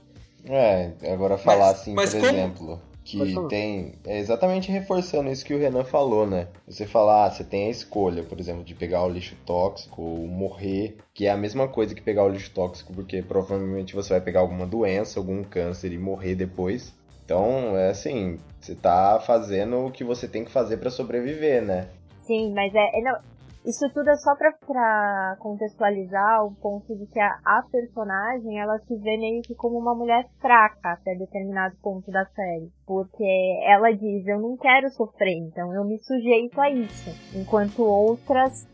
É, agora falar Mas- assim, mas por como- exemplo, que tem. É exatamente reforçando isso que o Renan falou, né? Você falar, ah, você tem a escolha, por exemplo, de pegar o lixo tóxico ou morrer, que é a mesma coisa que pegar o lixo tóxico, porque provavelmente você vai pegar alguma doença, algum câncer e morrer depois. Então, é assim, Você tá fazendo o que você tem que fazer pra sobreviver, né? Sim, mas é. é não, isso tudo é só pra contextualizar o ponto de que a, a personagem ela se vê meio que como uma mulher fraca até determinado ponto da série. Porque ela diz, eu não quero sofrer, então eu me sujeito a isso. Enquanto outras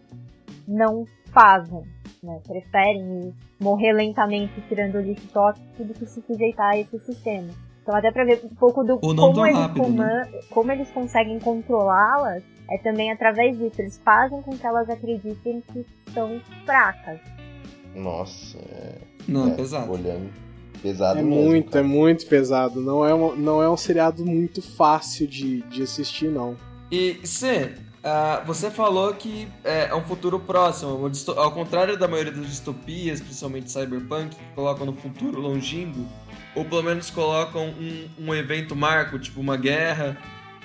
não fazem, né? Preferem morrer lentamente tirando o lixo tóxico do que se sujeitar a esse sistema. Então até pra ver um pouco do como eles, rápido, coma- como eles conseguem controlá-las, é também através disso. Eles fazem com que elas acreditem que são fracas. Nossa, é, Não, é, é pesado. olhando. Pesado É mesmo, muito, cara. é muito pesado. Não é, uma- não é um seriado muito fácil de, de assistir, não. E C, ah, você falou que é, é um futuro próximo, ao contrário da maioria das distopias, principalmente cyberpunk, que colocam no futuro longínquo, ou pelo menos colocam um, um evento marco, tipo uma guerra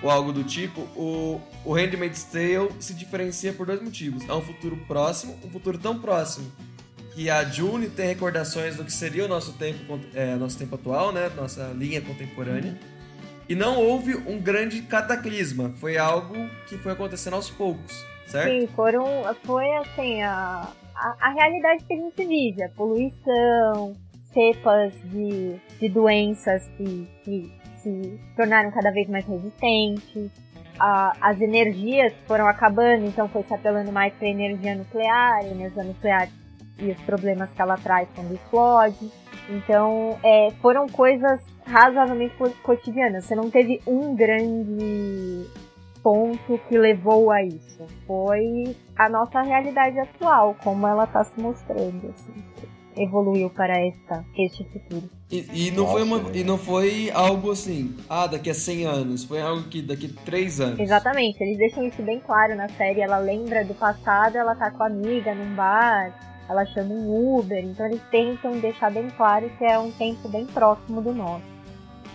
ou algo do tipo, o, o Handmaid's Tale se diferencia por dois motivos. É um futuro próximo, um futuro tão próximo que a June tem recordações do que seria o nosso tempo, é, nosso tempo atual, né? Nossa linha contemporânea. E não houve um grande cataclisma. Foi algo que foi acontecendo aos poucos, certo? Sim, foram. Foi assim, a, a, a realidade que a gente vive, a poluição, cepas de, de doenças que, que se tornaram cada vez mais resistentes. a- as energias foram acabando, então foi se apelando mais para energia nuclear, energia nuclear e os problemas que ela traz quando explode. Então, é, foram coisas razoavelmente co- cotidianas. Você não teve um grande ponto que levou a isso. Foi a nossa realidade atual, como ela está se mostrando, assim, evoluiu para esta, este futuro. E, e não Nossa, foi uma, e não foi algo assim, ah, daqui a 100 anos. Foi algo que daqui a 3 anos. Exatamente, eles deixam isso bem claro na série. Ela lembra do passado, ela tá com a amiga num bar, ela chama um Uber, então eles tentam deixar bem claro que é um tempo bem próximo do nosso.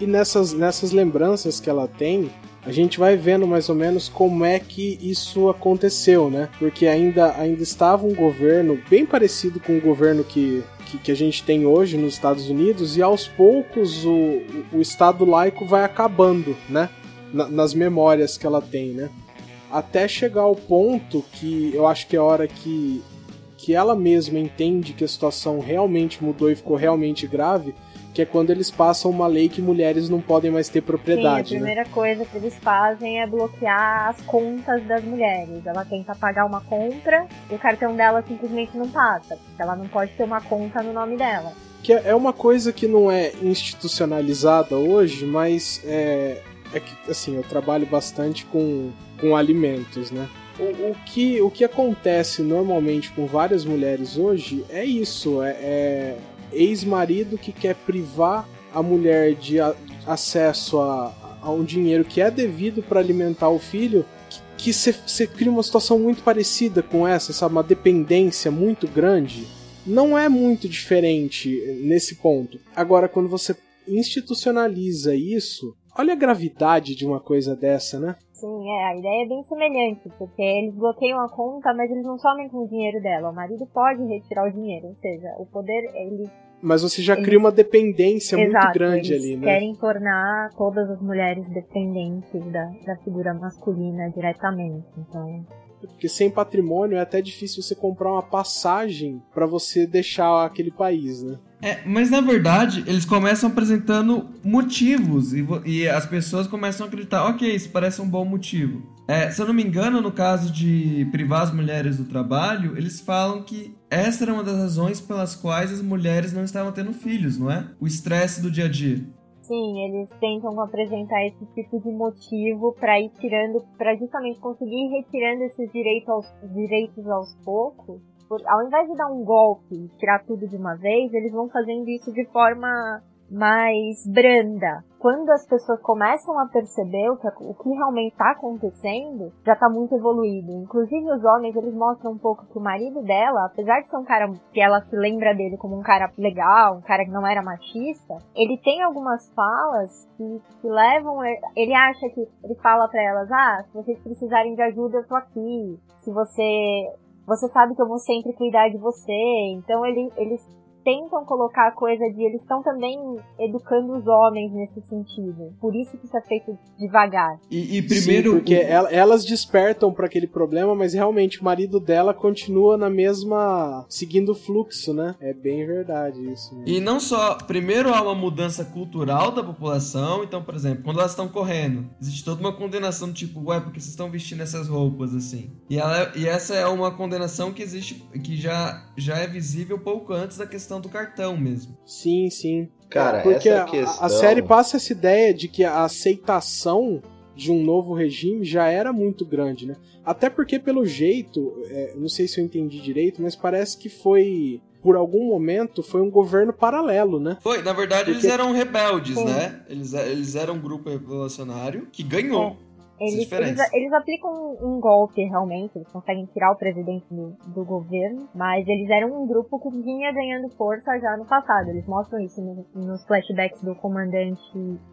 E nessas, nessas lembranças que ela tem, a gente vai vendo mais ou menos como é que isso aconteceu, né? Porque ainda, ainda estava um governo bem parecido com o governo que, que, que a gente tem hoje nos Estados Unidos, e aos poucos o, o Estado laico vai acabando, né? Na- nas memórias que ela tem, né? Até chegar ao ponto que eu acho que é hora que, que ela mesma entende que a situação realmente mudou e ficou realmente grave, que é quando eles passam uma lei que mulheres não podem mais ter Sim, a propriedade, né? primeira coisa que eles fazem é bloquear as contas das mulheres. Ela tenta pagar uma compra e o cartão dela simplesmente não passa, porque ela não pode ter uma conta no nome dela. Que é é uma coisa que não é institucionalizada hoje, mas é, é que, assim, eu trabalho bastante com, com alimentos, né? O, o que, o que acontece normalmente com várias mulheres hoje é isso, é, é ex-marido que quer privar a mulher de a- acesso a, a um dinheiro que é devido para alimentar o filho, que você cria uma situação muito parecida com essa, sabe? Uma dependência muito grande. Não é muito diferente nesse ponto. Agora, quando você institucionaliza isso, olha a gravidade de uma coisa dessa, né? Sim, é, a ideia é bem semelhante, porque eles bloqueiam a conta, mas eles não somem com o dinheiro dela. O marido pode retirar o dinheiro, ou seja, o poder, eles Mas você já Eles- cria uma dependência Exato, muito grande eles ali, né? querem tornar todas as mulheres dependentes da, da figura masculina diretamente. Então, Porque sem patrimônio é até difícil você comprar uma passagem pra você deixar aquele país, né? É, mas na verdade, eles começam apresentando motivos e, e as pessoas começam a acreditar, ok, isso parece um bom motivo. É, se eu não me engano, no caso de privar as mulheres do trabalho, eles falam que essa era uma das razões pelas quais as mulheres não estavam tendo filhos, não é? O estresse do dia a dia. Sim, eles tentam apresentar esse tipo de motivo para ir tirando, para justamente conseguir ir retirando esses direitos aos, direitos aos poucos. Por, ao invés de dar um golpe e tirar tudo de uma vez, eles vão fazendo isso de forma mais branda. Quando as pessoas começam a perceber o que, o que realmente está acontecendo, já está muito evoluído. Inclusive os homens, eles mostram um pouco que o marido dela, apesar de ser um cara que ela se lembra dele como um cara legal, um cara que não era machista, ele tem algumas falas que, que levam, ele acha que, ele fala para elas, ah, se vocês precisarem de ajuda, eu tô aqui. Se você, você sabe que eu vou sempre cuidar de você. Então ele, eles tentam colocar a coisa de eles estão também educando os homens nesse sentido. Por isso que isso é feito devagar. E, e primeiro. Sim, porque el- elas despertam pra aquele problema, mas realmente o marido dela continua na mesma. seguindo o fluxo, né? É bem verdade isso. mesmo. E não só, primeiro há uma mudança cultural da população, então, por exemplo, quando elas estão correndo, existe toda uma condenação do tipo, ué, porque vocês estão vestindo essas roupas assim? E, ela, e essa é uma condenação que existe, que já, já é visível pouco antes da questão do cartão mesmo. Sim, sim. Cara, Porque essa a- questão... a série passa essa ideia de que a aceitação de um novo regime já era muito grande, né? Até porque, pelo jeito, é, não sei se eu entendi direito, mas parece que foi, por algum momento, foi um governo paralelo, né? Foi, na verdade, Porque- eles eram rebeldes, Sim. né? Eles, eles eram um grupo revolucionário que ganhou. Essa Eles, eles, eles aplicam um, um golpe realmente, eles conseguem tirar o presidente do, do governo, mas eles eram um grupo que vinha ganhando força já no passado. Eles mostram isso no- nos flashbacks do comandante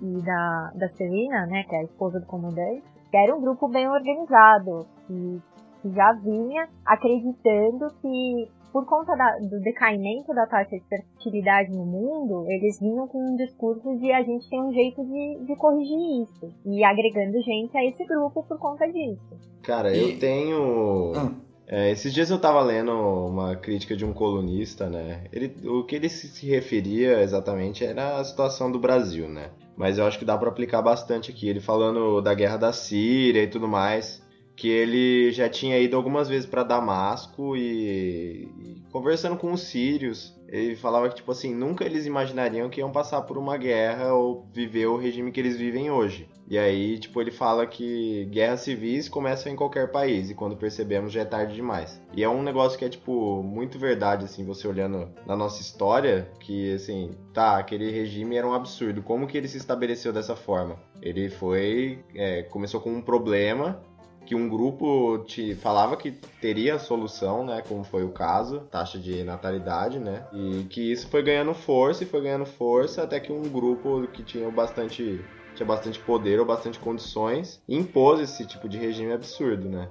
e da, da Serena, né, que é a esposa do comandante, que era um grupo bem organizado, que, que já vinha acreditando que por conta da- do decaimento da taxa de fertilidade no mundo, eles vinham com um discurso de a gente tem um jeito de, de corrigir isso. E agregando gente a esse grupo por conta disso. Cara, eu tenho... Ah. É, esses dias eu tava lendo uma crítica de um colunista, né? Ele, o que ele se se referia exatamente era a situação do Brasil, né? Mas eu acho que dá pra aplicar bastante aqui. Ele falando da guerra da Síria e tudo mais, que ele já tinha ido algumas vezes pra Damasco e, e conversando com os sírios, ele falava que tipo assim, nunca eles imaginariam que iam passar por uma guerra ou viver o regime que eles vivem hoje. E aí, tipo, ele fala que guerras civis começam em qualquer país e quando percebemos já é tarde demais. E é um negócio que é, tipo, muito verdade, assim, você olhando na nossa história, que, assim, tá, aquele regime era um absurdo. Como que ele se estabeleceu dessa forma? Ele foi, é, começou com um problema que um grupo te falava que teria solução, né, como foi o caso, taxa de natalidade, né, e que isso foi ganhando força e foi ganhando força até que um grupo que tinha bastante tinha bastante poder ou bastante condições impôs esse tipo de regime absurdo, né,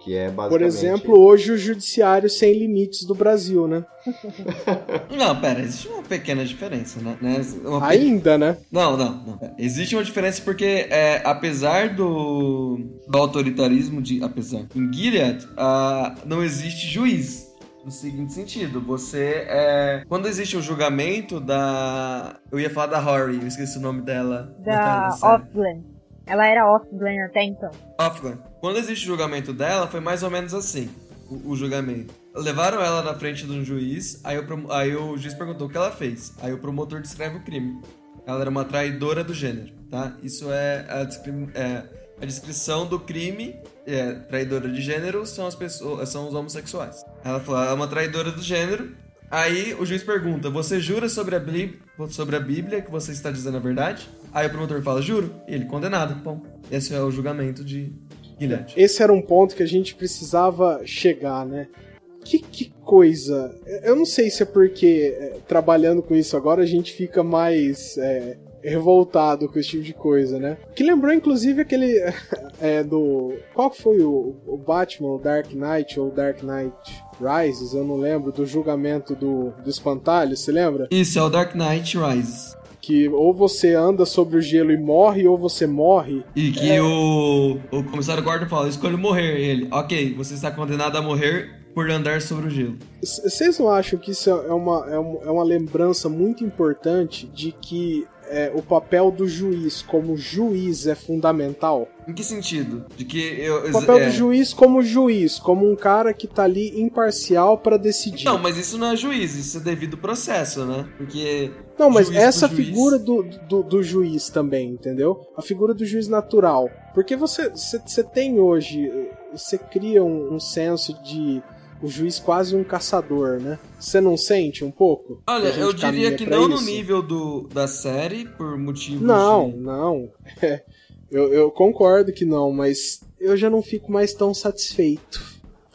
que é basicamente Por exemplo, hoje o judiciário sem limites do Brasil, né? Não, pera, existe uma pequena diferença, né? né? Uma pe- Ainda, né? Não, não, não. Existe uma diferença porque, é, apesar do, do autoritarismo, de, apesar, em Gilead, ah, não existe juiz. No seguinte sentido, você é. Quando existe o julgamento da. Eu ia falar da Rory, eu esqueci o nome dela. Da. Offglen. Ela era Offglen até então. Offglen. Quando existe o julgamento dela, foi mais ou menos assim: o, o julgamento. Levaram ela na frente de um juiz, aí o, aí o juiz perguntou o que ela fez. Aí o promotor descreve o crime. Ela era uma traidora do gênero, tá? Isso é a, é a descrição do crime. É, traidora de gênero são as pessoas, são os homossexuais. Ela falou, ela é uma traidora do gênero. Aí o juiz pergunta: Você jura sobre a, Bíblia, sobre a Bíblia que você está dizendo a verdade? Aí o promotor fala: Juro. E ele condenado. Bom, esse é o julgamento de Guilherme. Esse era um ponto que a gente precisava chegar, né? Que, que coisa. Eu não sei se é porque é, trabalhando com isso agora a gente fica mais é, revoltado com esse tipo de coisa, né? Que lembrou inclusive aquele é, do. Qual foi o, o Batman, o Dark Knight ou Dark Knight Rises? Eu não lembro, do julgamento do, do espantalho, você lembra? Isso é o Dark Knight Rises. Que ou você anda sobre o gelo e morre, ou você morre. E que o, o comissário Gordon fala: Escolho morrer. Ele, ok, você está condenado a morrer por andar sobre o gelo. Vocês não acham que isso é uma, é uma, é uma lembrança muito importante de que é, o papel do juiz como juiz é fundamental? Em que sentido? De que eu. O papel é- do juiz como juiz, como um cara que tá ali imparcial pra decidir. Não, mas isso não é juiz, isso é devido processo, né? Porque. Não, mas essa figura do, do, do juiz também, entendeu? A figura do juiz natural. Porque você, você, você tem hoje, você cria um, um senso de o juiz quase um caçador, né? Você não sente um pouco? Olha, eu diria que não no isso? nível do, da série, por motivos. Não, de- não. É, eu, eu concordo que não, mas eu já não fico mais tão satisfeito.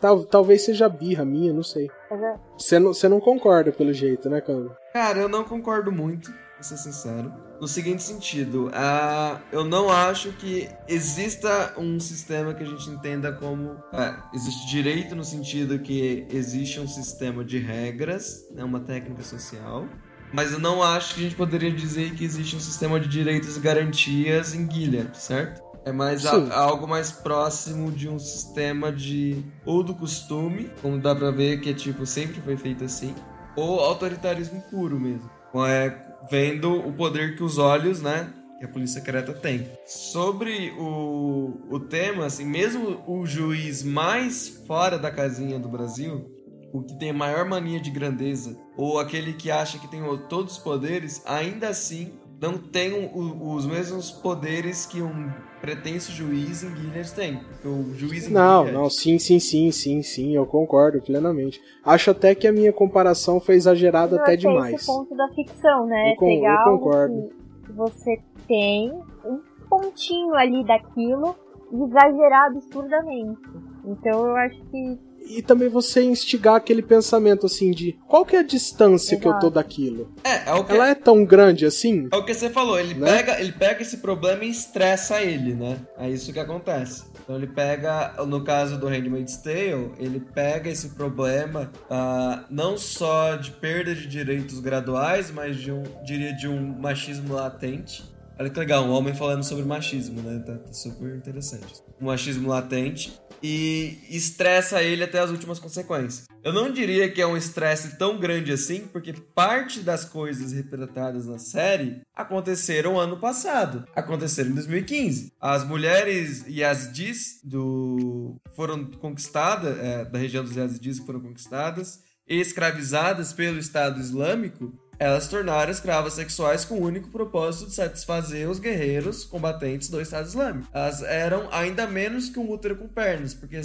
Tal, talvez seja birra minha, não sei. É- Você não, você não concorda pelo jeito, né, Cano? Cara, eu não concordo muito. Ser sincero. No seguinte sentido, uh, eu não acho que exista um sistema que a gente entenda como. Uh, existe direito no sentido que existe um sistema de regras, né, uma técnica social. Mas eu não acho que a gente poderia dizer que existe um sistema de direitos e garantias em Gilead, certo? É mais a, algo mais próximo de um sistema de ou do costume, como dá pra ver que é tipo sempre foi feito assim, ou autoritarismo puro mesmo. É, vendo o poder que os olhos, né, que a polícia secreta tem. Sobre o, o tema, assim, mesmo o juiz mais fora da casinha do Brasil, o que tem a maior mania de grandeza, ou aquele que acha que tem todos os poderes, ainda assim não tem os mesmos poderes que um pretenso juiz em Gilead tem. O juiz em Não, Gilead... não, sim, sim, sim, sim, sim, eu concordo plenamente. Acho até que a minha comparação foi exagerada até demais. Esse ponto da ficção, né? Eu, com, Pegar eu concordo. que você tem um pontinho ali daquilo e exagerar absurdamente. Então eu acho que e também você instigar aquele pensamento assim de qual que é a distância Exato. que eu tô daquilo? É, é o que... Ela é tão grande assim? É o que você falou, ele, né? pega, ele pega esse problema e estressa ele, né? É isso que acontece. Então ele pega, no caso do Handmaid's Tale, ele pega esse problema uh, não só de perda de direitos graduais, mas de um, diria, de um machismo latente. Olha que legal, um homem falando sobre machismo, né? Tá, tá super interessante. Um machismo latente e estressa ele até as últimas consequências. Eu não diria que é um estresse tão grande assim, porque parte das coisas retratadas na série aconteceram ano passado, aconteceram em 2015. As mulheres Yazidis do foram conquistadas, é, da região dos Yazidis foram conquistadas, escravizadas pelo Estado Islâmico, elas tornaram escravas sexuais com o único propósito de satisfazer os guerreiros combatentes do Estado Islâmico. Elas eram ainda menos que um útero com pernas, porque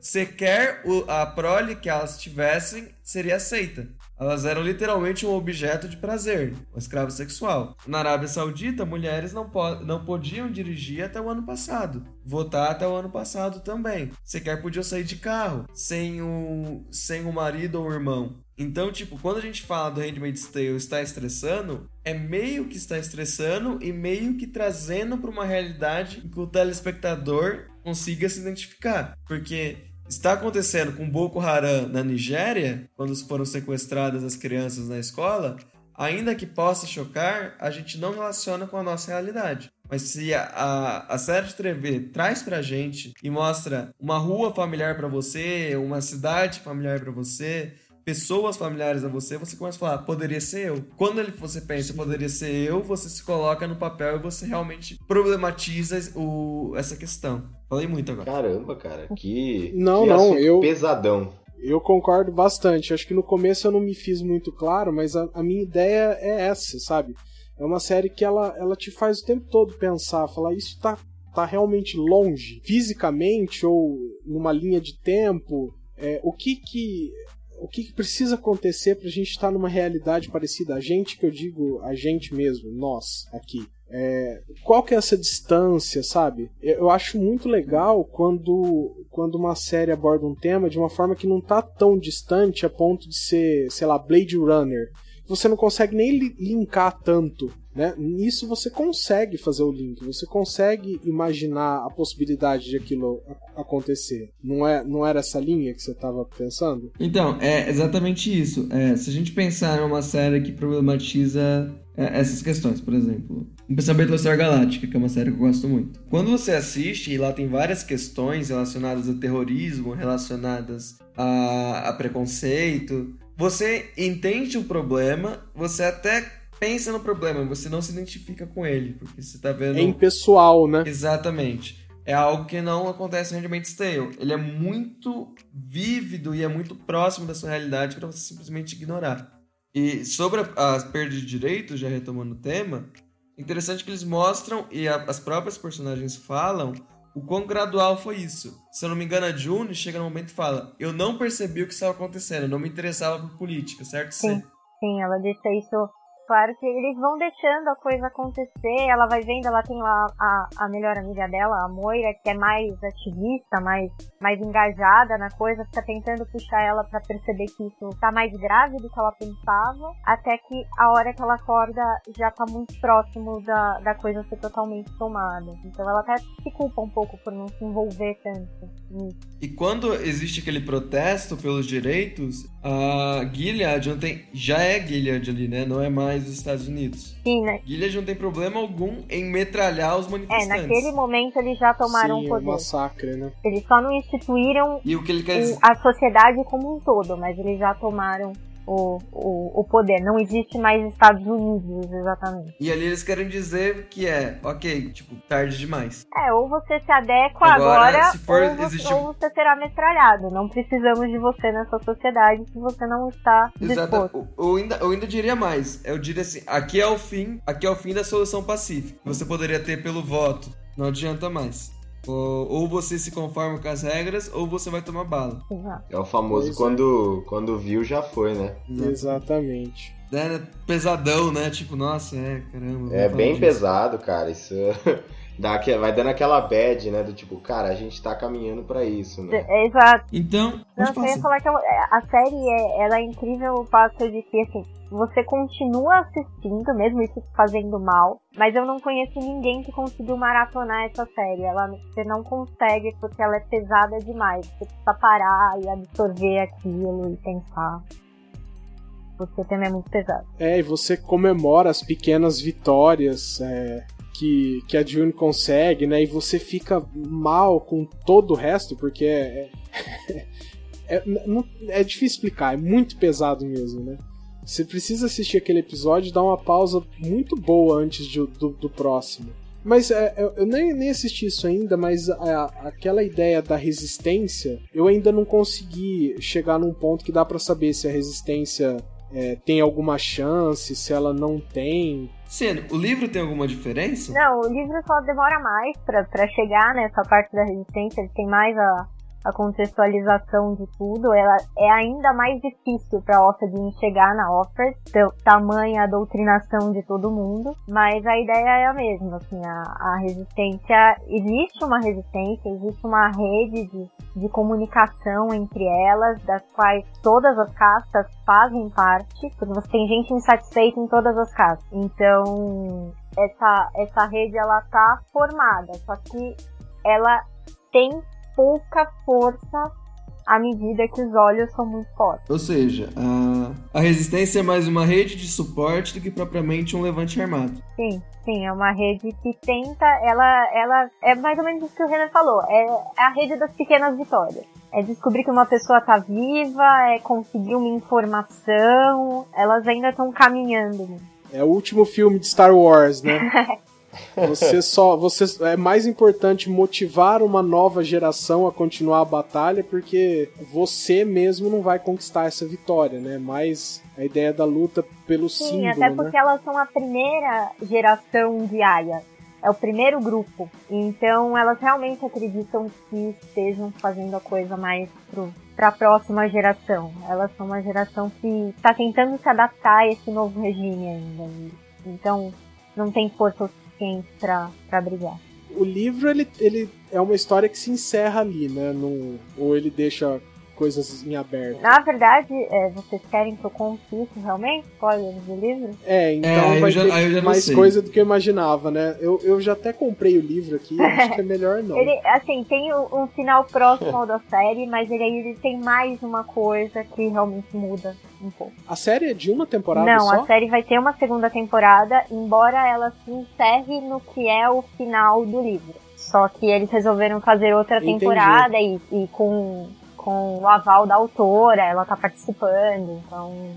sequer a prole que elas tivessem seria aceita. Elas eram literalmente um objeto de prazer, um escravo sexual. Na Arábia Saudita, mulheres não, não podiam dirigir até o ano passado, votar até o ano passado também. Sequer podiam sair de carro sem o, sem o marido ou o irmão. Então, tipo, quando a gente fala do Handmaid's Tale está estressando, é meio que está estressando e meio que trazendo para uma realidade que o telespectador consiga se identificar. Porque está acontecendo com Boko Haram na Nigéria, quando foram sequestradas as crianças na escola, ainda que possa chocar, a gente não relaciona com a nossa realidade. Mas se a, a, a série de TV traz pra gente e mostra uma rua familiar para você, uma cidade familiar para você, pessoas familiares a você, você começa a falar, poderia ser eu. Quando ele, você pensa, poderia ser eu, você se coloca no papel e você realmente problematiza o, essa questão. Falei muito agora. Caramba, cara, que, não, que não, eu pesadão. Eu concordo bastante. Acho que no começo eu não me fiz muito claro, mas a, a minha ideia é essa, sabe? É uma série que ela, ela te faz o tempo todo pensar, falar isso tá, tá realmente longe, fisicamente ou numa linha de tempo. É, o que que o que, que precisa acontecer para a gente estar tá numa realidade parecida? A gente, que eu digo a gente mesmo, nós aqui. É, qual que é essa distância, sabe? Eu acho muito legal quando, quando uma série aborda um tema de uma forma que não tá tão distante a ponto de ser, sei lá, Blade Runner. Você não consegue nem linkar tanto né? Nisso você consegue fazer o link, você consegue imaginar a possibilidade de aquilo acontecer. Não, é, não era essa linha que você estava pensando? Então, é exatamente isso. É, se a gente pensar em uma série que problematiza é, essas questões, por exemplo, o Pensamento da Star Galáctica, que é uma série que eu gosto muito. Quando você assiste, e lá tem várias questões relacionadas a terrorismo, relacionadas a, a preconceito, você entende o problema, você até pensa no problema, você não se identifica com ele, porque você tá vendo. É impessoal, né? Exatamente. É algo que não acontece no Handmaid's Tale. Ele é muito vívido e é muito próximo da sua realidade para você simplesmente ignorar. E sobre a, a perda de direitos, já retomando o tema, interessante que eles mostram e a, as próprias personagens falam o quão gradual foi isso. Se eu não me engano, a June chega no momento e fala: Eu não percebi o que estava acontecendo, eu não me interessava por política, certo? Sim, sim, ela deixa isso Claro que eles vão deixando a coisa acontecer, ela vai vendo, ela tem lá a, a melhor amiga dela, a Moira, que é mais ativista, mais, mais engajada na coisa, fica tentando puxar ela para perceber que isso tá mais grave do que ela pensava, até que a hora que ela acorda já tá muito próximo da, da coisa ser totalmente tomada. Então ela até se culpa um pouco por não se envolver tanto nisso. E quando existe aquele protesto pelos direitos, a Gilead já é Gilead ali, né? Não é mais os Estados Unidos. Sim, né? Gilead não tem problema algum em metralhar os É, manifestantes. naquele momento eles já tomaram Sim, o o poder. massacre, né? Eles só não instituíram E o que ele quer a sociedade como um todo, mas eles já tomaram o, o, o poder. Não existe mais Estados Unidos, exatamente. E ali eles querem dizer que é, ok, tipo, tarde demais. É, ou você se adequa Agora, agora, se for- ou, você, existe- ou você será metralhado. Não precisamos de você nessa sociedade se você não está disposto. Exato. Eu, eu ainda, eu ainda diria mais. Eu diria assim, aqui é o fim, aqui é o fim da solução pacífica. Você poderia ter pelo voto. Não adianta mais. Ou, você se conforma com as regras, ou você vai tomar bala. É o famoso Pois é. quando, quando viu já foi, né? Exatamente. É, né? Pesadão, né? Tipo, nossa, é, caramba. É bem disso. pesado, cara. Isso dá, vai dando aquela bad, né? Do tipo, cara, a gente tá caminhando pra isso, né? É, Exato. Então, Não, eu ia falar que ela- a série é, ela é incrível o fato de que, assim, você continua assistindo, mesmo isso fazendo mal, mas eu não conheço ninguém que conseguiu maratonar essa série. Ela, você não consegue porque ela é pesada demais. Você precisa parar e absorver aquilo e pensar. Porque o tema é muito pesado. É, e você comemora as pequenas vitórias é, que, que a June consegue, né? E você fica mal com todo o resto, porque é, é, é, não- é difícil explicar, é muito pesado mesmo, né? Você precisa assistir aquele episódio e dar uma pausa muito boa antes de- do, do próximo. Mas é, eu, eu nem, nem assisti isso ainda, mas a- aquela ideia da resistência, eu ainda não consegui chegar num ponto que dá pra saber se a resistência é, tem alguma chance, se ela não tem. Sendo, o livro tem alguma diferença? Não, o livro só demora mais pra, chegar nessa parte da resistência, ele tem mais a, a contextualização de tudo, ela é ainda mais difícil pra Offred chegar na então, tamanha a doutrinação de todo mundo, mas a ideia é a mesma, assim, a, a resistência, existe uma resistência, existe uma rede de, de comunicação entre elas, das quais todas as castas fazem parte, porque você tem gente insatisfeita em todas as castas, então essa, essa rede ela tá formada, só que ela tem pouca força à medida que os olhos são muito fortes. Ou seja, a, a resistência é mais uma rede de suporte do que propriamente um levante armado. Sim, sim, é uma rede que tenta, ela, ela é mais ou menos isso que o Renan falou, é a rede das pequenas vitórias. É descobrir que uma pessoa tá viva, é conseguir uma informação, elas ainda estão caminhando. É o último filme de Star Wars, né? Você só. Você, é mais importante motivar uma nova geração a continuar a batalha, porque você mesmo não vai conquistar essa vitória, né? Mas a ideia da luta pelo Sim, símbolo, até né? porque elas são a primeira geração de Aya. É o primeiro grupo. Então elas realmente acreditam que estejam fazendo a coisa mais pro, pra próxima geração. Elas são uma geração que está tentando se adaptar a esse novo regime ainda. Então não tem força suficiente pra, pra brigar. O livro, ele, ele é uma história que se encerra ali, né? Num- ou ele deixa coisas em aberto. Na verdade, é, vocês querem que eu conte isso realmente? Spoilers do livro? É, então É, vai já- ter não mais sei. coisa do que eu imaginava, né? Eu, eu já até comprei o livro aqui, acho que é melhor não. Ele, assim, tem um, final próximo ao da série, mas ele aí ele tem mais uma coisa que realmente muda um pouco. A série é de uma temporada Não, só? a série vai ter uma segunda temporada, embora ela se encerre no que é o final do livro. Só que eles resolveram fazer outra Entendi. temporada e, e com, com o aval da autora, ela tá participando, então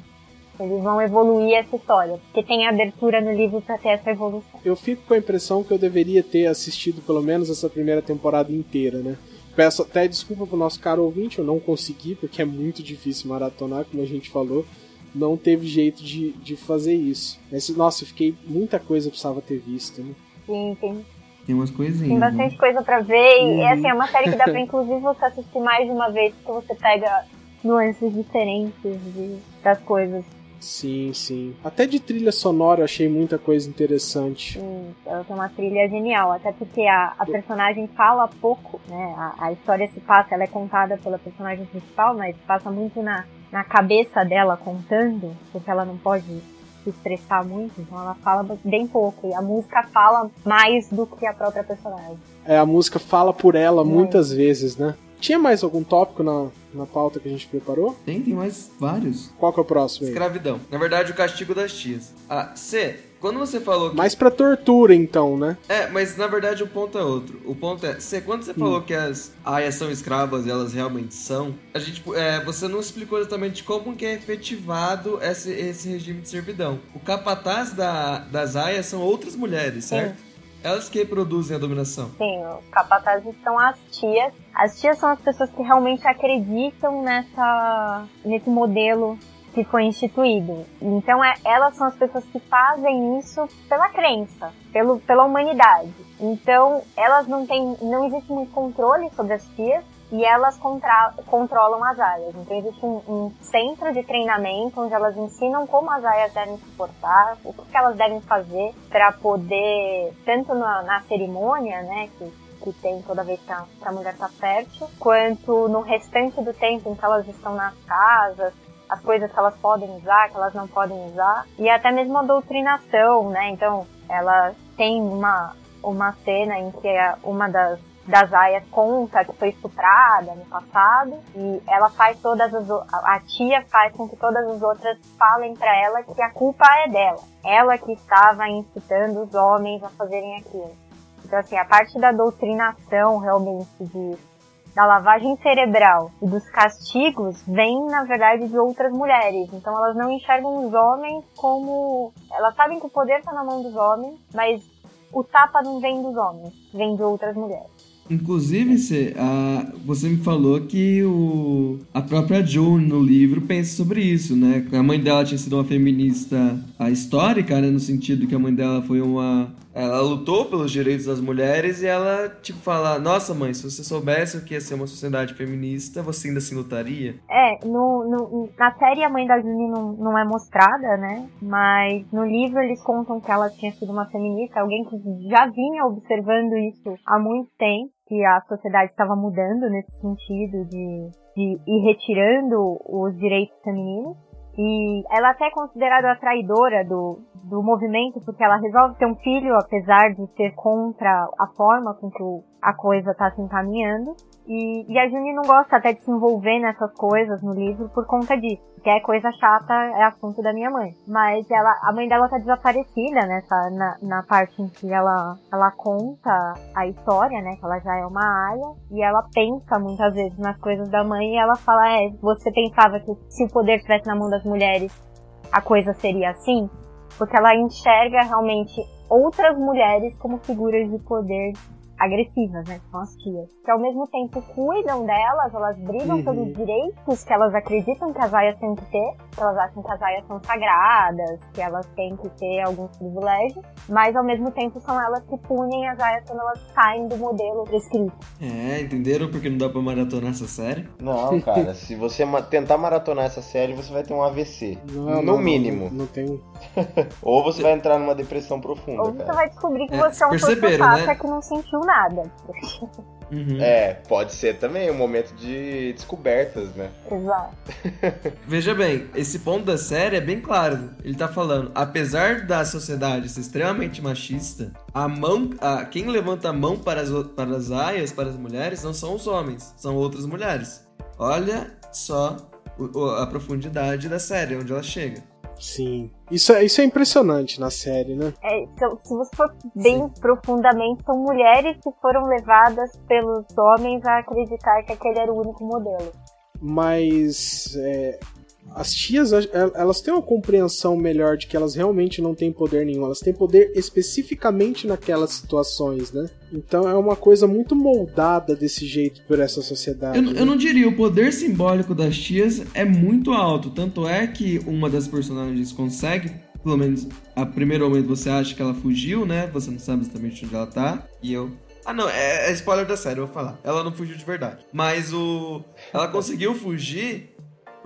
eles vão evoluir essa história, porque tem abertura no livro pra ter essa evolução. Eu fico com a impressão que eu deveria ter assistido pelo menos essa primeira temporada inteira, né? Peço até desculpa pro nosso caro ouvinte, eu não consegui, porque é muito difícil maratonar, como a gente falou. Não teve jeito de, de fazer isso. Mas, nossa, eu fiquei. Muita coisa eu precisava ter visto, né? Sim, tem, Tem umas coisinhas. tem né? bastante coisa pra ver, e Uhum. assim, é uma série que dá pra inclusive você assistir mais de uma vez, porque você pega nuances diferentes de, das coisas. Sim, sim. Até de trilha sonora eu achei muita coisa interessante. Sim, ela tem uma trilha genial, até porque a, a personagem fala pouco, né? A, a história se passa, ela é contada pela personagem principal, mas passa muito na, na cabeça dela contando, porque ela não pode se expressar muito, então ela fala bem pouco. E a música fala mais do que a própria personagem. É, a música fala por ela muitas vezes, né? Tinha mais algum tópico na, na pauta que a gente preparou? Tem, tem mais vários. Qual que é o próximo aí? Escravidão. Na verdade, o castigo das tias. Ah, C. Quando você falou que. Mais pra tortura, então, né? É, mas na verdade o ponto é outro. O ponto é, C, quando você falou que as aias são escravas e elas realmente são, a gente, é, você não explicou exatamente como que é efetivado esse, esse regime de servidão. O capataz da, das aias são outras mulheres, certo? Elas que produzem a dominação. Sim, os capatazes são as tias. As tias são as pessoas que realmente acreditam nessa, nesse modelo que foi instituído. Então, é, elas são as pessoas que fazem isso pela crença, pelo, pela humanidade. Então, elas não têm, não existe muito controle sobre as tias e elas contra, controlam as aias. Então, existe um, um, centro de treinamento onde elas ensinam como as aias devem se portar, o que, que elas devem fazer para poder, tanto na, na cerimônia, né, que que tem toda vez que a, que a mulher está fértil, quanto no restante do tempo em que elas estão nas casas, as coisas que elas podem usar, que elas não podem usar, e até mesmo a doutrinação, né? Então, ela tem uma, uma cena em que uma das das aias conta que foi estuprada no passado e ela faz todas as a tia faz com que todas as outras falem para ela que a culpa é dela, ela que estava incitando os homens a fazerem aquilo. Então assim, a parte da doutrinação realmente de da lavagem cerebral e dos castigos vem, na verdade, de outras mulheres. Então elas não enxergam os homens como. Elas sabem que o poder está na mão dos homens, mas o tapa não vem dos homens, vem de outras mulheres. Inclusive, você, a, você me falou que o, a própria June no livro pensa sobre isso, né? A mãe dela tinha sido uma feminista histórica, né? No sentido que a mãe dela foi uma. Ela lutou pelos direitos das mulheres e ela, tipo, fala: Nossa, mãe, se você soubesse o que ia ser uma sociedade feminista, você ainda se lutaria? É, no, no, na série a mãe da June não, não é mostrada, né? Mas no livro eles contam que ela tinha sido uma feminista, alguém que já vinha observando isso há muito tempo que a sociedade estava mudando nesse sentido de, de ir retirando os direitos femininos. E ela até é considerada a traidora do, do movimento, porque ela resolve ter um filho, apesar de ser contra a forma com que a coisa está se encaminhando. E, e a Juni não gosta até de se envolver nessas coisas no livro por conta disso. Que é coisa chata, é assunto da minha mãe. Mas ela, a mãe dela tá desaparecida nessa, na, na parte em que ela, ela conta a história, né? Que ela já é uma aia. E ela pensa muitas vezes nas coisas da mãe e ela fala, é, você pensava que se o poder estivesse na mão das mulheres, a coisa seria assim? Porque ela enxerga realmente outras mulheres como figuras de poder agressivas, né? São as tias. Que ao mesmo tempo cuidam delas, elas brigam uhum. pelos direitos que elas acreditam que as aias têm que ter, que elas acham que as aias são sagradas, que elas têm que ter alguns privilégios, mas ao mesmo tempo são elas que punem as aias quando elas saem do modelo prescrito. É, entenderam porque não dá pra maratonar essa série? Não, cara, se você tentar maratonar essa série, você vai ter um AVC. Não, no não, mínimo. Não, não tem. Ou você vai entrar numa depressão profunda. Ou você cara. vai descobrir que é, você é um sociopata né? que não sentiu nada. Uhum. É, pode ser também um momento de descobertas, né? Exato. Veja bem, esse ponto da série é bem claro. Ele tá falando, apesar da sociedade ser extremamente machista, a mão, a, quem levanta a mão para as, para as aias, para as mulheres, não são os homens, são outras mulheres. Olha só a profundidade da série, onde ela chega. Sim. Isso é, isso é impressionante na série, né? É, se, se você for bem Sim. profundamente, são mulheres que foram levadas pelos homens a acreditar que aquele era o único modelo. Mas é, as tias, elas têm uma compreensão melhor de que elas realmente não têm poder nenhum. Elas têm poder especificamente naquelas situações, né? Então é uma coisa muito moldada desse jeito por essa sociedade. Eu, né? eu não diria, o poder simbólico das tias é muito alto. Tanto é que uma das personagens consegue, pelo menos a primeiro momento você acha que ela fugiu, né? Você não sabe exatamente onde ela tá. E eu ah, não, é, é, spoiler da série, eu vou falar. Ela não fugiu de verdade. Mas o. Ela conseguiu fugir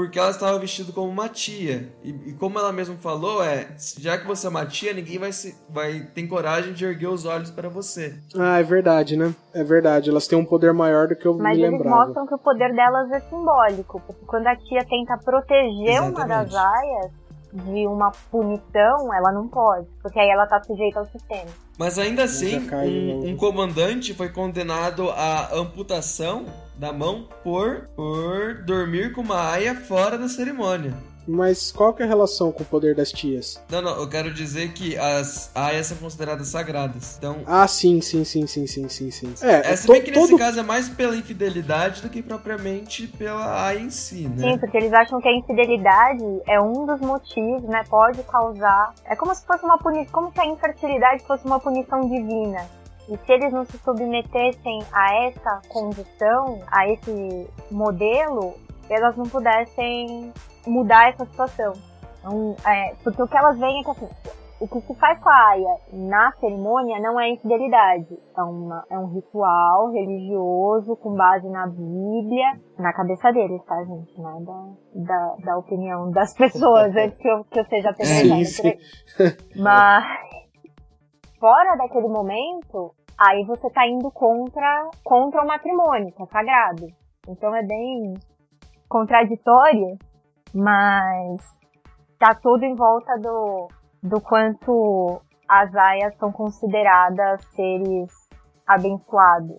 porque ela estava vestida como uma tia. E, e, como ela mesma falou, é, já que você é uma tia, ninguém vai, se, vai ter coragem de erguer os olhos para você. Ah, é verdade, né? É verdade, elas têm um poder maior do que eu Mas me eles lembrava. mostram que o poder delas é simbólico, porque quando a tia tenta proteger uma das Exatamente. aias de uma punição, ela não pode, porque aí ela tá sujeita ao sistema. Mas ainda assim, um, um comandante foi condenado à amputação da mão por, por dormir com uma aia fora da cerimônia. Mas qual que é a relação com o poder das tias? Não, não, eu quero dizer que as aias são consideradas sagradas. Então, Ah, sim, sim, sim, sim, sim, sim, sim. É, é, se bem que nesse todo caso é mais pela infidelidade do que propriamente pela aia em si, né? Sim, porque eles acham que a infidelidade é um dos motivos, né? Pode causar. É como se fosse uma punição, como se a infertilidade fosse uma punição divina. E se eles não se submetessem a essa condição, a esse modelo, elas não pudessem mudar essa situação. Então, é, porque o que elas veem é que assim, o que se faz com a aia na cerimônia não é infidelidade. É, uma, é um ritual religioso com base na Bíblia, na cabeça deles, tá, gente? Não é da, da, da opinião das pessoas, antes que eu, que eu seja apedrejada. Sim, aí. Mas, fora daquele momento, aí você tá indo contra, contra o matrimônio, que é sagrado. Então é bem contraditório, mas tá tudo em volta do, do quanto as aias são consideradas seres abençoados,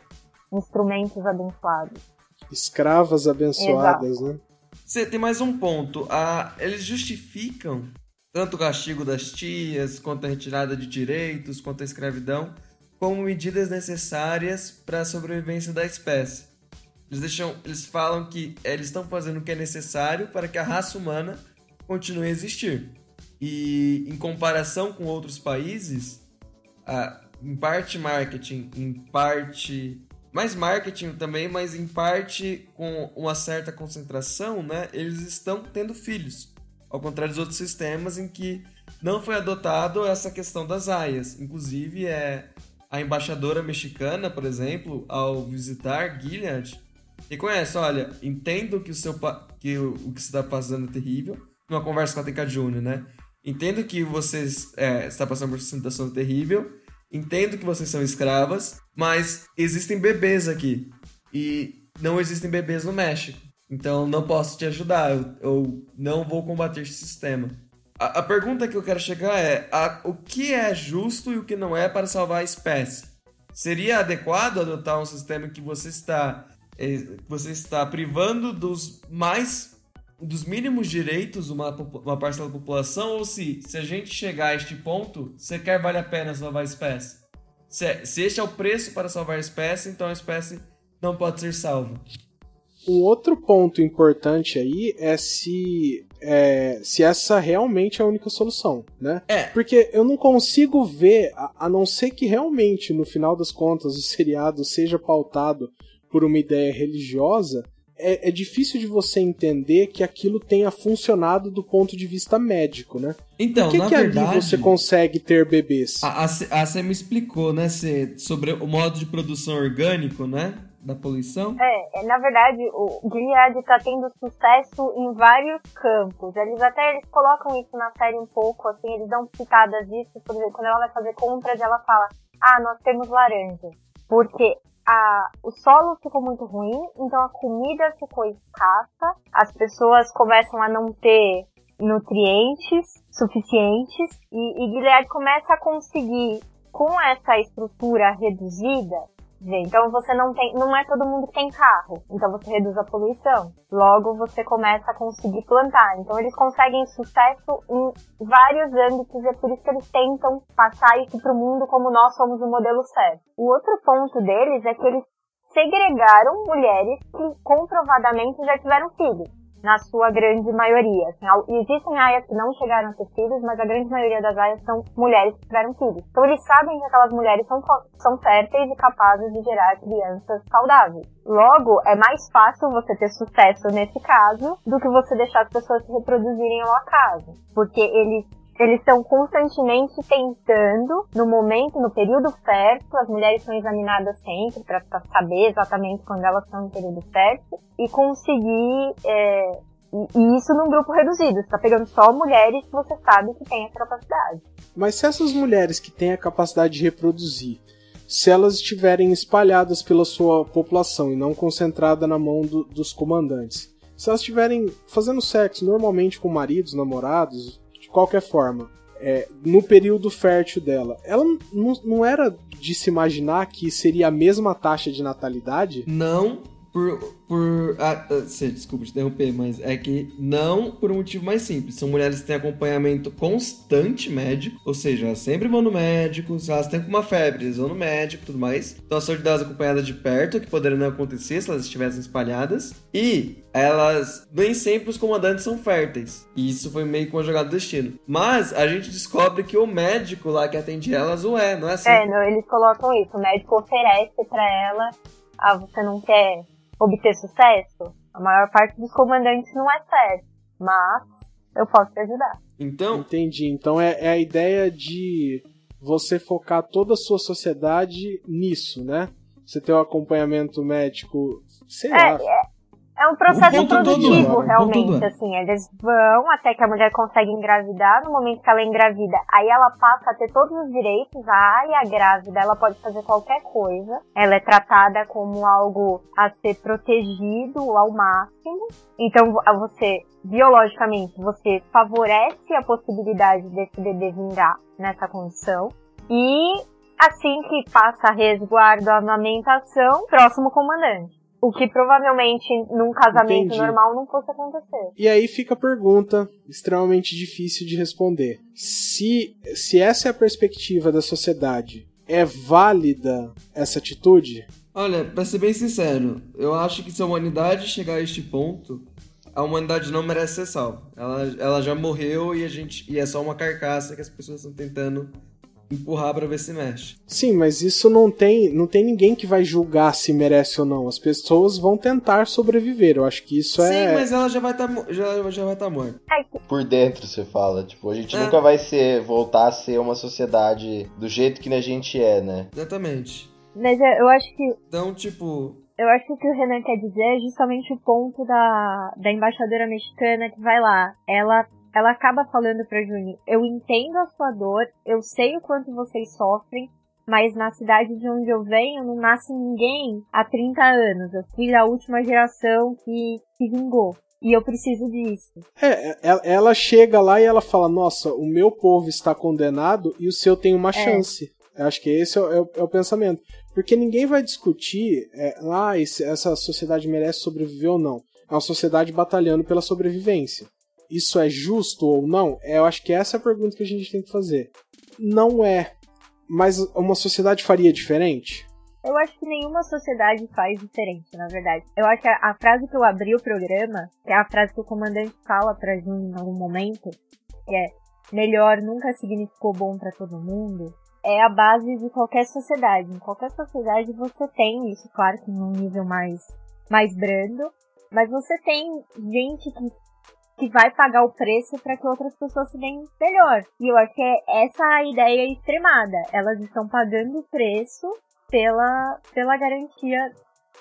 instrumentos abençoados. escravas abençoadas, né? Você tem mais um ponto. Ah, eles justificam tanto o castigo das tias, quanto a retirada de direitos, quanto a escravidão, como medidas necessárias para a sobrevivência da espécie. Eles, deixam, eles falam que eles estão fazendo o que é necessário para que a raça humana continue a existir. E em comparação com outros países, ah, em parte marketing, em parte mais marketing também, mas em parte com uma certa concentração, né? Eles estão tendo filhos, ao contrário dos outros sistemas em que não foi adotado essa questão das aias. Inclusive, é a embaixadora mexicana, por exemplo, ao visitar Gilead, reconhece, olha, entendo que o seu que o, o que você está passando é terrível, numa conversa com a Tenka Júnior, né? Entendo que você é, está passando por uma situação terrível, entendo que vocês são escravas, mas existem bebês aqui e não existem bebês no México. Então não posso te ajudar, eu, eu não vou combater esse sistema. A, a pergunta que eu quero chegar é: a- o que é justo e o que não é para salvar a espécie? Seria adequado adotar um sistema em que você está você está privando dos mais dos mínimos direitos uma, uma parcela da população ou se se a gente chegar a este ponto, você quer vale a pena salvar a espécie? Se, se este é o preço para salvar a espécie, então a espécie não pode ser salva. Um outro ponto importante aí é se, é, se essa realmente é a única solução, né? É. Porque eu não consigo ver, a, a não ser que realmente, no final das contas, o seriado seja pautado por uma ideia religiosa, é, é difícil de você entender que aquilo tenha funcionado do ponto de vista médico, né? Então, Por que, na que verdade, ali você consegue ter bebês? a, a, Cê- a Cê me explicou, né, Cê, sobre o modo de produção orgânico, né, da poluição. É, é, na verdade, o Gilead está tendo sucesso em vários campos. Eles até eles colocam isso na série um pouco, assim, eles dão pitadas disso. Por exemplo, quando ela vai fazer compras, ela fala: Ah, nós temos laranja. Porque a, o solo ficou muito ruim, então a comida ficou escassa, as pessoas começam a não ter nutrientes suficientes e, e Gilead começa a conseguir, com essa estrutura reduzida, Então você não tem, não é todo mundo que tem carro, então você reduz a poluição. Logo você começa a conseguir plantar. Então eles conseguem sucesso em vários âmbitos e é por isso que eles tentam passar isso para o mundo como nós somos o modelo certo. O outro ponto deles é que eles segregaram mulheres que comprovadamente já tiveram filhos. Na sua grande maioria. Assim, existem aias que não chegaram a ter filhos, mas a grande maioria das aias são mulheres que tiveram filhos. Então eles sabem que aquelas mulheres são, são férteis e capazes de gerar crianças saudáveis. Logo, é mais fácil você ter sucesso nesse caso do que você deixar as pessoas se reproduzirem ao acaso. Porque eles eles estão constantemente tentando, no momento, no período certo, as mulheres são examinadas sempre para saber exatamente quando elas estão no período certo e conseguir é, E, isso num grupo reduzido. Você tá pegando só mulheres que você sabe que tem essa capacidade. Mas se essas mulheres que têm a capacidade de reproduzir, se elas estiverem espalhadas pela sua população e não concentrada na mão do, dos comandantes, se elas estiverem fazendo sexo normalmente com maridos, namorados, qualquer forma, é, no período fértil dela, ela não, não era de se imaginar que seria a mesma taxa de natalidade? Não por. por ah, ah, desculpa te interromper, mas é que não por um motivo mais simples. São mulheres que têm acompanhamento constante médico, ou seja, elas sempre vão no médico, se elas têm uma febre, eles vão no médico e tudo mais. Então a saúde delas é acompanhada de perto, que poderia não acontecer se elas estivessem espalhadas. E elas, nem sempre os comandantes são férteis. E isso foi meio que uma jogada do destino. Mas a gente descobre que o médico lá que atende elas o é, não é assim? É, não, eles colocam isso. O médico oferece pra ela, ah, você não quer obter sucesso? A maior parte dos comandantes não é sério, mas eu posso te ajudar. Então, Entendi. Então é, é a ideia de você focar toda a sua sociedade nisso, né? Você ter o acompanhamento médico, sei É, lá. é, é um processo todo produtivo, é, realmente, todo é. assim, eles vão até que a mulher consegue engravidar, no momento que ela engravida, aí ela passa a ter todos os direitos, a área grávida, ela pode fazer qualquer coisa, ela é tratada como algo a ser protegido ao máximo, então você, biologicamente, você favorece a possibilidade desse bebê vingar nessa condição, e assim que passa resguardo a amamentação, próximo comandante. O que provavelmente num casamento Entendi. normal não fosse acontecer. E aí fica a pergunta extremamente difícil de responder. Se, se essa é a perspectiva da sociedade, é válida essa atitude? olha, pra ser bem sincero, eu acho que se a humanidade chegar a este ponto, a humanidade não merece ser salva. Ela, ela já morreu e a gente e é só uma carcaça que as pessoas estão tentando empurrar pra ver se mexe. Sim, mas isso não tem, não tem ninguém que vai julgar se merece ou não. As pessoas vão tentar sobreviver. Eu acho que isso Sim, é. mas ela já vai tá, mo- já, já vai estar morta. É que Por dentro, você fala. Tipo, a gente É. nunca vai ser, voltar a ser uma sociedade do jeito que a gente é, né? Exatamente. Mas eu, eu acho que Então, tipo, eu acho que o que o Renan quer dizer é justamente o ponto da, da embaixadora mexicana que vai lá. Ela ela acaba falando pra Juni, eu entendo a sua dor, eu sei o quanto vocês sofrem, mas na cidade de onde eu venho não nasce ninguém há 30 anos. Eu fui da última geração que, que vingou. E eu preciso disso. É, ela- ela chega lá e ela fala: Nossa, o meu povo está condenado e o seu tem uma chance. Eu acho que esse é o, é o- é o pensamento. Porque ninguém vai discutir, é, ah, esse- essa sociedade merece sobreviver ou não. É uma sociedade batalhando pela sobrevivência. Isso é justo ou não? É, eu acho que essa é a pergunta que a gente tem que fazer. Não é. Mas uma sociedade faria diferente? Eu acho que nenhuma sociedade faz diferente, na verdade. Eu acho que a, frase que eu abri o programa, que é a frase que o comandante fala pra Juni em algum momento, que é melhor nunca significou bom pra todo mundo, é a base de qualquer sociedade. Em qualquer sociedade você tem isso, claro que num nível mais, mais brando, mas você tem gente que que vai pagar o preço para que outras pessoas se deem melhor. E eu acho que é essa a ideia extremada. Elas estão pagando o preço pela, pela garantia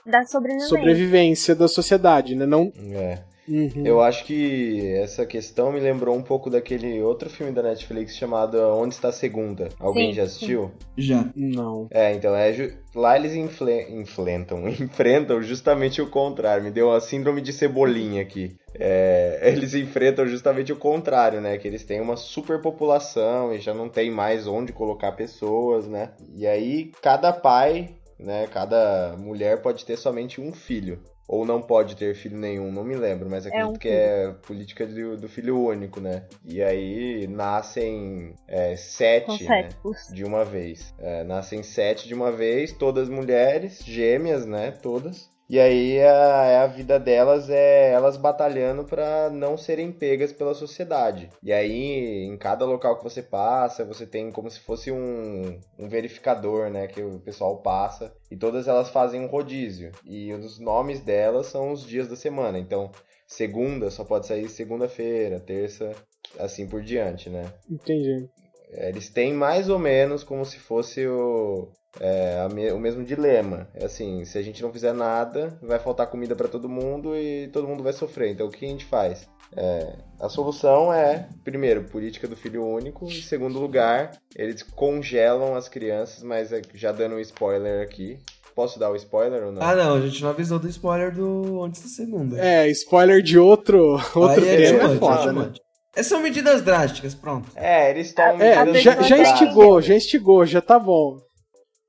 da sobrevivência. Sobrevivência da sociedade, né? Não. É. Uhum. Eu acho que essa questão me lembrou um pouco daquele outro filme da Netflix chamado Onde Está a Segunda. Alguém Sim, já assistiu? já. Não. É, então é ju- lá eles infle- inflentam, enfrentam justamente o contrário. Me deu uma síndrome de cebolinha aqui. É, eles enfrentam justamente o contrário, né? Que eles têm uma superpopulação e já não tem mais onde colocar pessoas, né? E aí cada pai, né? Cada mulher pode ter somente um filho. Ou não pode ter filho nenhum, não me lembro, mas acredito um que é política do, do filho único, né? E aí nascem é, sete, né? de uma vez. É, nascem sete de uma vez, todas mulheres, gêmeas, né? Todas. E aí a, a vida delas é elas batalhando pra não serem pegas pela sociedade. E aí em cada local que você passa, você tem como se fosse um, um verificador, né? Que o pessoal passa. E todas elas fazem um rodízio. E os nomes delas são os dias da semana. Então, segunda só pode sair segunda-feira, terça, assim por diante, né? Entendi. É, Eles têm mais ou menos como se fosse o, é me, o mesmo dilema. É assim, se a gente não fizer nada, vai faltar comida para todo mundo e todo mundo vai sofrer. Então o que a gente faz? É, a solução é, primeiro, política do filho único. Em segundo lugar, eles congelam as crianças, mas é, já dando um spoiler aqui. Posso dar o spoiler ou não? Ah, não, a gente não avisou do spoiler do antes da segunda. É, spoiler de outro, outro Aí tema é foda, too né? são medidas drásticas, pronto. É, eles estão. É, já, já instigou, já instigou, já tá bom.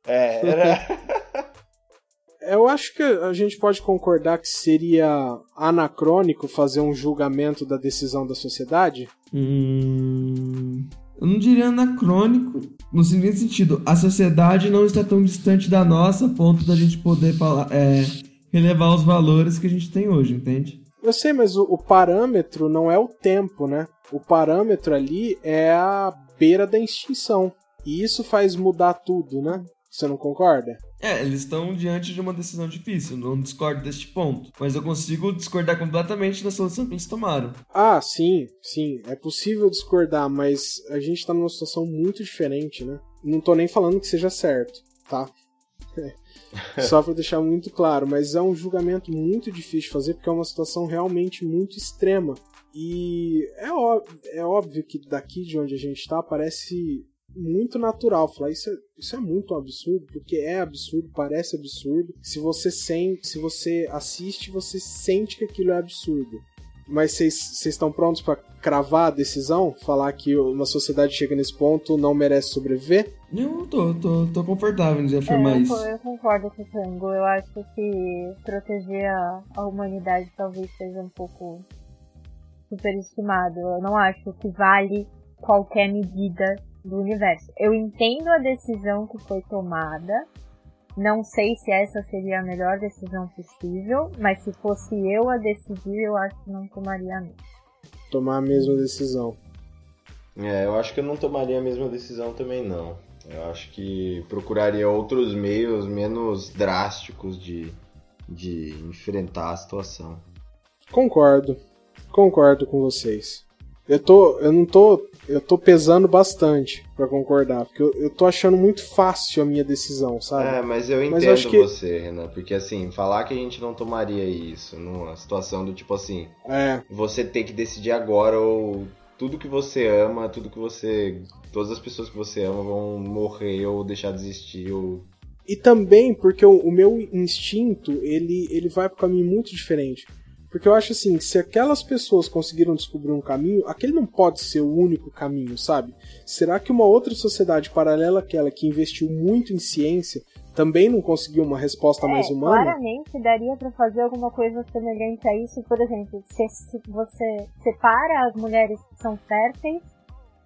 É, era. Eu acho que a gente pode concordar que seria anacrônico fazer um julgamento da decisão da sociedade? Hum, eu não diria anacrônico, no seguinte sentido, a sociedade não está tão distante da nossa a ponto da gente poder falar, é, relevar os valores que a gente tem hoje, entende? Eu sei, mas o, o parâmetro não é o tempo, né? O parâmetro ali é a beira da extinção. E isso faz mudar tudo, né? Você não concorda? É, eles estão diante de uma decisão difícil, não discordo deste ponto. Mas eu consigo discordar completamente da solução que eles tomaram. Ah, sim, sim. É possível discordar, mas a gente tá numa situação muito diferente, né? Não tô nem falando que seja certo, tá? Só pra deixar muito claro, mas é um julgamento muito difícil de fazer porque é uma situação realmente muito extrema. E é óbvio, é óbvio que daqui de onde a gente tá parece muito natural falar isso é, isso é muito absurdo, porque é absurdo, parece absurdo. Se você sente, se você assiste, você sente que aquilo é absurdo. Mas vocês estão prontos para cravar a decisão? Falar que uma sociedade chega nesse ponto não merece sobreviver? Eu tô, tô, tô confortável em afirmar É, eu, isso. eu concordo com o Tango. Eu acho que proteger a, a humanidade talvez seja um pouco superestimado. Eu não acho que vale qualquer medida do universo. Eu entendo a decisão que foi tomada. Não sei se essa seria a melhor decisão possível, mas se fosse eu a decidir, eu acho que não tomaria a mesma. Tomar a mesma decisão. É, eu acho que eu não tomaria a mesma decisão também, não. Eu acho que procuraria outros meios menos drásticos de, de enfrentar a situação. Concordo. Concordo com vocês. Eu tô. Eu não tô. Eu tô pesando bastante pra concordar. Porque eu, eu tô achando muito fácil a minha decisão, sabe? É, mas eu Mas entendo eu acho que- você, Renan, porque assim, falar que a gente não tomaria isso numa situação do tipo assim, É. você tem que decidir agora ou tudo que você ama, tudo que você. Todas as pessoas que você ama vão morrer ou deixar de existir ou. E também porque o, o meu instinto, ele, ele vai pro caminho muito diferente. Porque eu acho assim, se aquelas pessoas conseguiram descobrir um caminho, aquele não pode ser o único caminho, sabe? Será que uma outra sociedade paralela àquela que investiu muito em ciência também não conseguiu uma resposta mais é, humana? claramente daria pra fazer alguma coisa semelhante a isso. Por exemplo, se, se você separa as mulheres que são férteis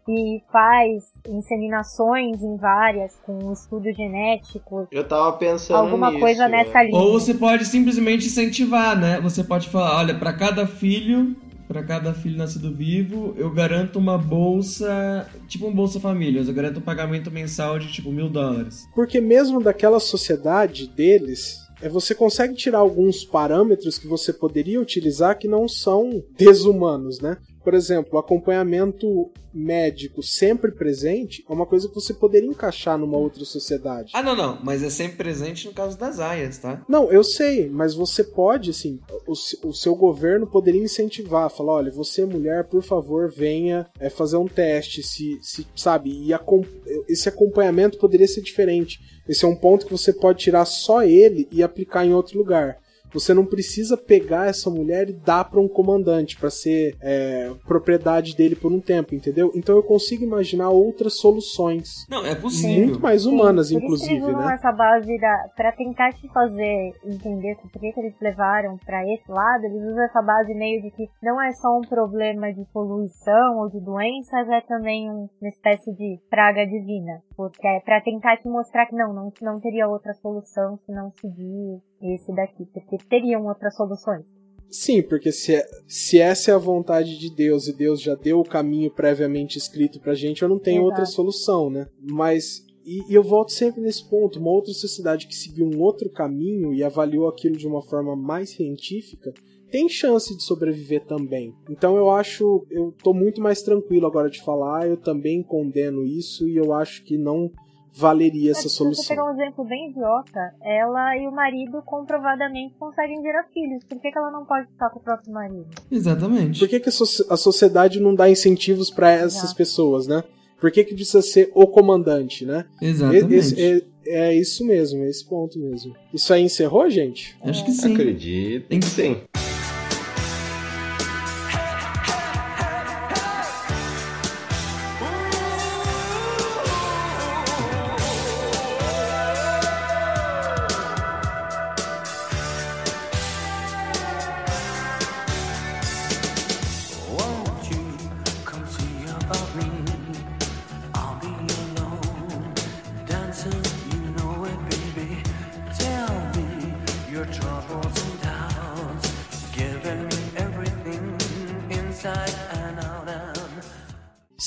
e faz inseminações em várias com um estudo genético, Eu tava pensando alguma nisso, coisa né? nessa linha. Ou você pode simplesmente incentivar, né? Você pode falar, olha, pra cada filho, pra cada filho nascido vivo, eu garanto uma bolsa, tipo um Bolsa Família, eu garanto um pagamento mensal de tipo mil dólares. Porque mesmo daquela sociedade deles, é, você consegue tirar alguns parâmetros que você poderia utilizar que não são desumanos, né? Por exemplo, o acompanhamento médico sempre presente é uma coisa que você poderia encaixar numa outra sociedade. Ah, não, não. Mas é sempre presente no caso das aias, tá? Não, eu sei, mas você pode, assim, o, o seu governo poderia incentivar, falar, olha, você mulher, por favor, venha é, fazer um teste, se, se sabe, e acom- esse acompanhamento poderia ser diferente. Esse é um ponto que você pode tirar só ele e aplicar em outro lugar. Você não precisa pegar essa mulher e dar para um comandante para ser é, propriedade dele por um tempo, entendeu? Então eu consigo imaginar outras soluções Não, é possível. muito mais humanas, Sim, por isso que inclusive, eles usam né? essa base da, pra tentar te fazer entender por que, que eles levaram pra esse lado, eles usam essa base meio de que não é só um problema de poluição ou de doenças, é também um- uma espécie de praga divina. Porque é pra tentar te mostrar que não, não, não teria outra solução se não seguir esse daqui, porque teriam outras soluções. Sim, porque se, é- se essa é a vontade de Deus e Deus já deu o caminho previamente escrito pra gente, eu não tenho Exato. outra solução, né? Mas. E, e eu volto sempre nesse ponto: uma outra sociedade que seguiu um outro caminho e avaliou aquilo de uma forma mais científica tem chance de sobreviver também. Então eu acho. Eu tô muito mais tranquilo agora de falar, eu também condeno isso e eu acho que não valeria Mas essa se você pegar solução. um exemplo bem idiota, ela e o marido comprovadamente conseguem gerar filhos. Por que, que ela não pode ficar com o próprio marido? Exatamente. Por que, que a, soci- a sociedade não dá incentivos pra essas Exato. pessoas, né? Por que, que precisa ser o comandante, né? Exatamente. Esse- é, é isso mesmo, é esse ponto mesmo. Isso aí encerrou, gente? Acho que sim. Acredito. Tem que sim.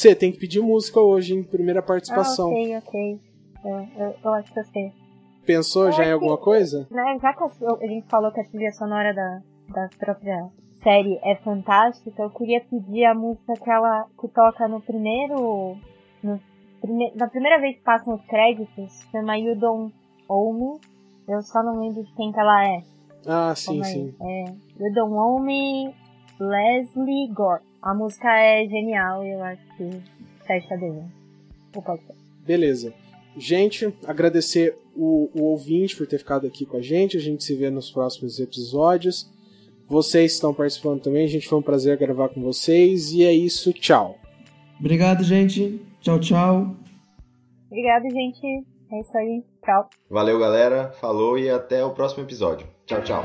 Você tem que pedir música hoje, em primeira participação. Ah, ok, ok. É, eu, eu acho que eu sei. Pensou já em É que- alguma coisa? Né, já que a, gente falou que a trilha sonora da, da própria série é fantástica, eu queria pedir a música que ela que toca no primeiro. No prime, na primeira vez que passam os créditos, chama You Don't Owe Me. Eu só não lembro de quem que ela é. Ah, sim, Calma aí. sim. É You Don't Owe Me, Leslie Gore. A música é genial e eu acho que fecha bem o podcast. Beleza. Gente, agradecer o, o ouvinte por ter ficado aqui com a gente. A gente se vê nos próximos episódios. Vocês estão participando também. Gente, foi um prazer gravar com vocês. E é isso. Tchau. Obrigado, gente. Tchau, tchau. Obrigada, gente. É isso aí. Tchau. Valeu, galera. Falou e até o próximo episódio. Tchau, tchau.